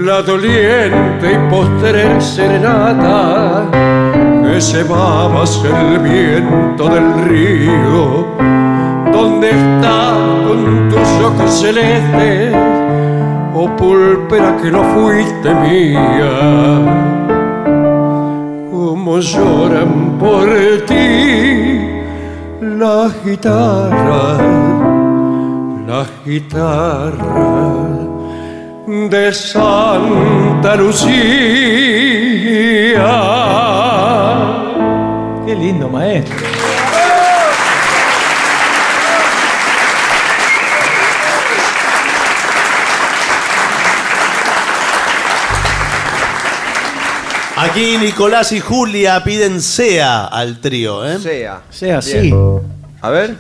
la doliente y postrera serenata que hacia el viento del río. ¿Dónde estás con tus ojos celestes? Oh pulpera que no fuiste mía. Como lloran por ti las guitarras, las guitarras de Santa Lucía. Qué lindo, maestro. Aquí Nicolás y Julia piden SEA al trío, ¿eh? Sea. Sea Bien. así. A ver.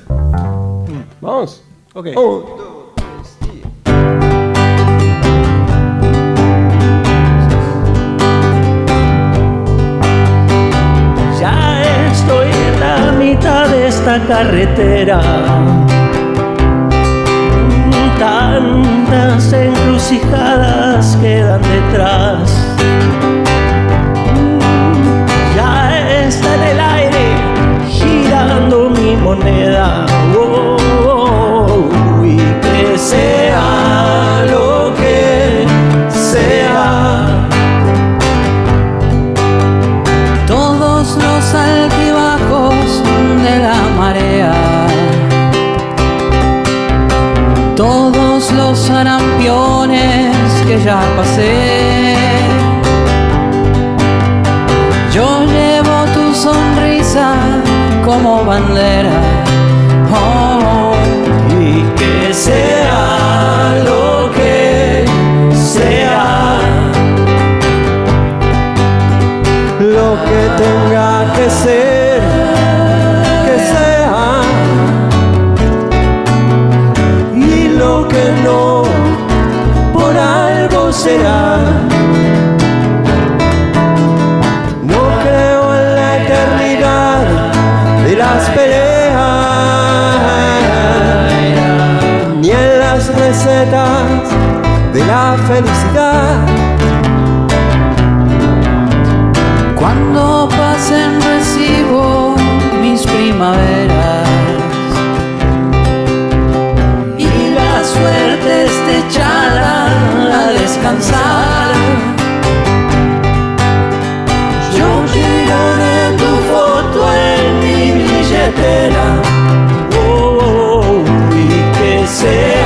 Vamos. Ok. Ya estoy en la mitad de esta carretera. Tantas encrucijadas quedan detrás. Está en el aire girando mi moneda. Y que sea lo que sea. todos los altibajos de la marea, todos los sarampiones que ya pasé. bandera. Oh, y que sea lo que sea, lo que tenga que ser, que sea, y lo que no, por algo será. las ni en las recetas de la felicidad. Cuando pasen recibo mis primaveras y la suerte esté echada a descansar. Y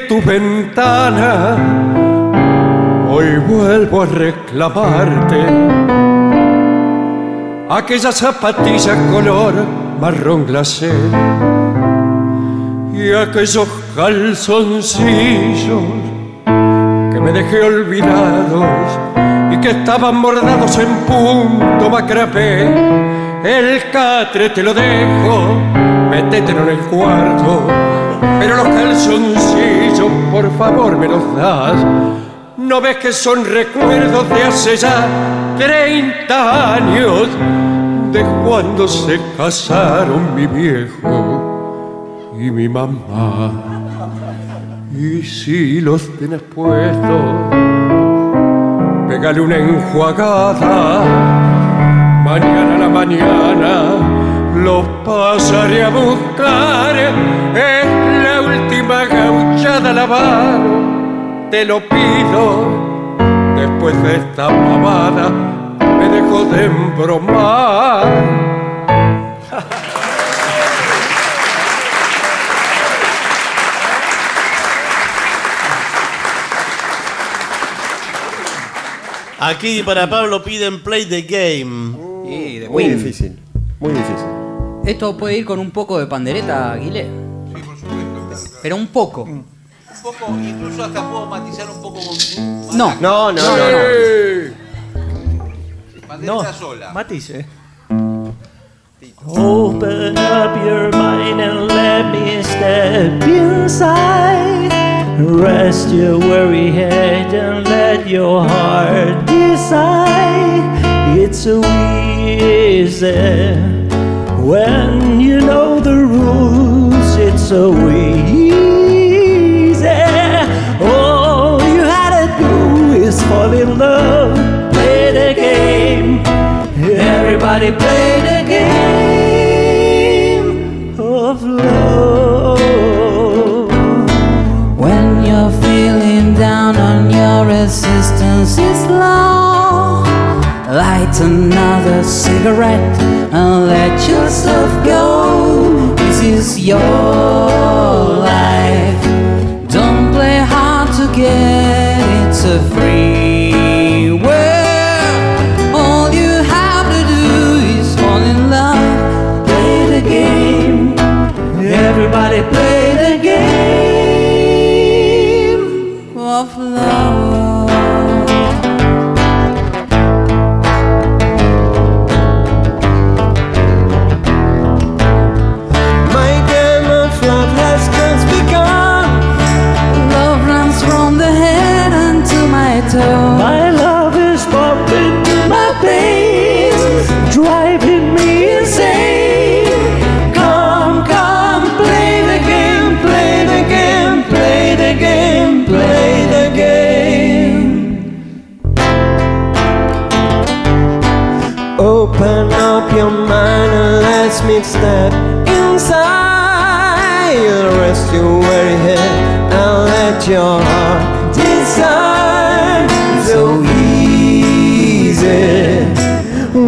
tu ventana, hoy vuelvo a reclamarte aquella zapatilla color marrón glacé y aquellos calzoncillos que me dejé olvidados y que estaban bordados en punto macrapé. El catre te lo dejo, métetelo en el cuarto, pero los calzoncillos por favor me los das. ¿No ves que son recuerdos de hace ya 30 años de cuando se casaron mi viejo y mi mamá? Y si los tienes puestos, pégale una enjuagada. Mañana a la mañana los pasaré a buscar. Es la última gauchada lavada, te lo pido. Después de esta pavada me dejo de embromar. Aquí para Pablo piden play the game. Muy difícil, muy difícil. Esto puede ir con un poco de pandereta, Aguilé. Pero un poco. Un poco, incluso hasta puedo matizar un poco con. No. No, no, no. Pandereta sola. Matice. Open up your mind and let me step inside. Rest your weary head and let your heart decide. It's so easy when you know the rules. It's so easy. All you had to do is fall in love. Play the game. Everybody play the game of love. When you're feeling down on your resistance is low, light another cigarette and let yourself go. This is your life. Don't play hard to get. It's a free step inside. Rest your weary head and let your heart decide. So easy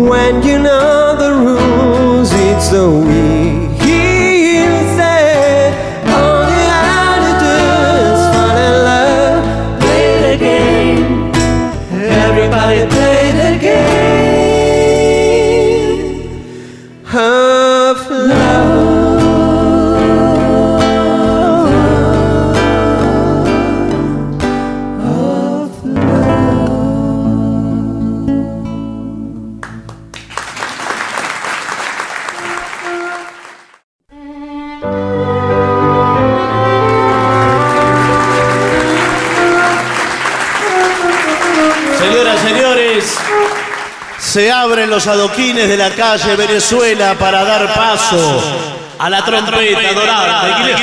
when you know the rules. It's so weak. Los adoquines de la calle Venezuela para dar paso a la trompeta dorada de.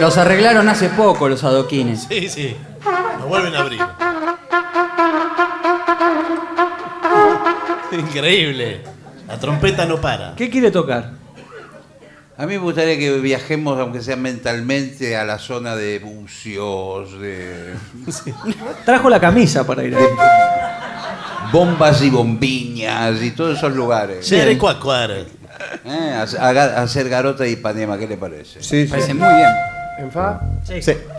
Los arreglaron hace poco los adoquines. Sí, sí. Nos vuelven a abrir. Increíble. La trompeta no para. ¿Qué quiere tocar? A mí me gustaría que viajemos, aunque sea mentalmente, a la zona de bucios, de Trajo la camisa para ir ahí. bombas y bombiñas y todos esos lugares. Yarecuacuar. Eh, a, a- a hacer garota y Ipanema, ¿qué le parece? Sí, Parece muy bien. ¿En fa? Sí. Bueno,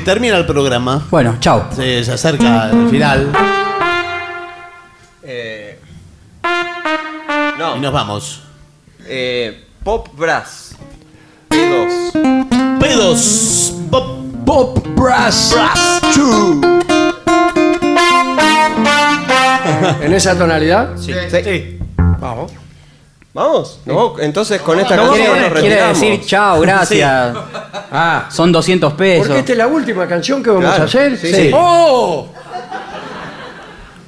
termina el programa. Bueno, chao. Se, se acerca el final. Eh, no. Y nos vamos. Eh, Pop Brass. P2. P2. Pop, Pop Brass. Brass. ¿En esa tonalidad? Sí. Sí. Vamos. Vamos. No, entonces con esta canción quiere, nos quiere retiramos. decir chao, gracias. Ah, Son 200 pesos. porque esta es la última canción que vamos Claro, a hacer. sí. Sí. ¡Oh!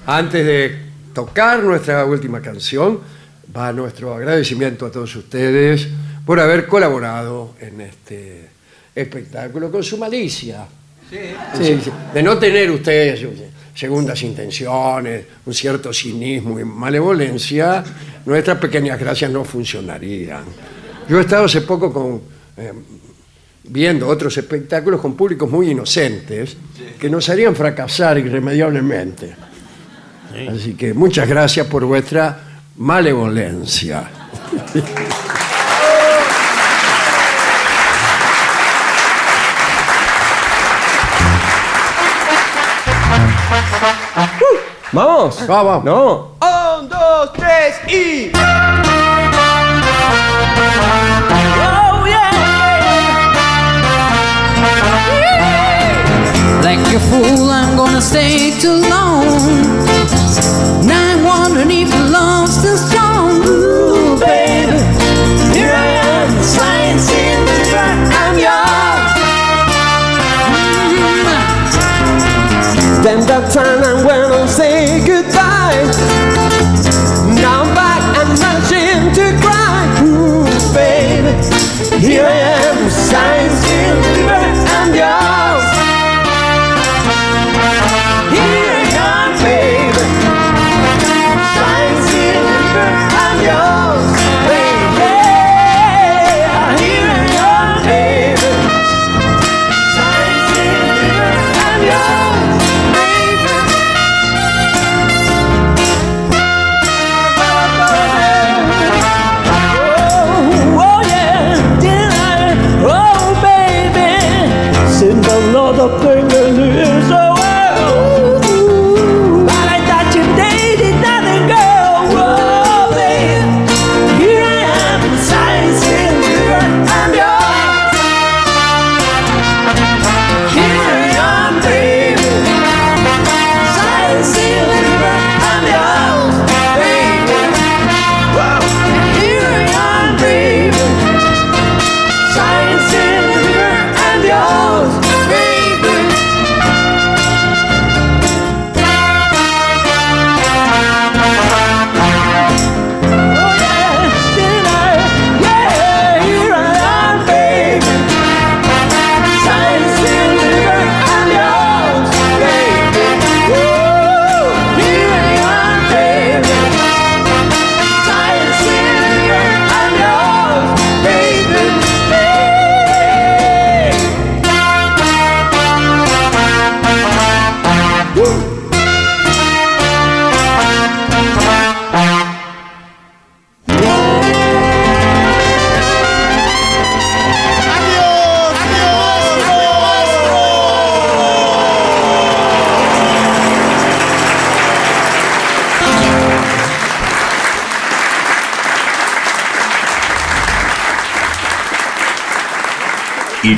Antes de tocar nuestra última canción, va nuestro agradecimiento a todos ustedes por haber colaborado en este espectáculo con su malicia. Sí, sí. De no tener ustedes segundas intenciones, un cierto cinismo y malevolencia, nuestras pequeñas gracias no funcionarían. Yo he estado hace poco con eh, viendo otros espectáculos con públicos muy inocentes que nos harían fracasar irremediablemente. Así que muchas gracias por vuestra malevolencia. ¡Uh! Vamos. Vamos. No. Like a fool, I'm gonna stay too long. Now I'm wondering if love's still strong. Ooh, baby, here I am, science in the dark. I'm yours. Mm-hmm. Then the time.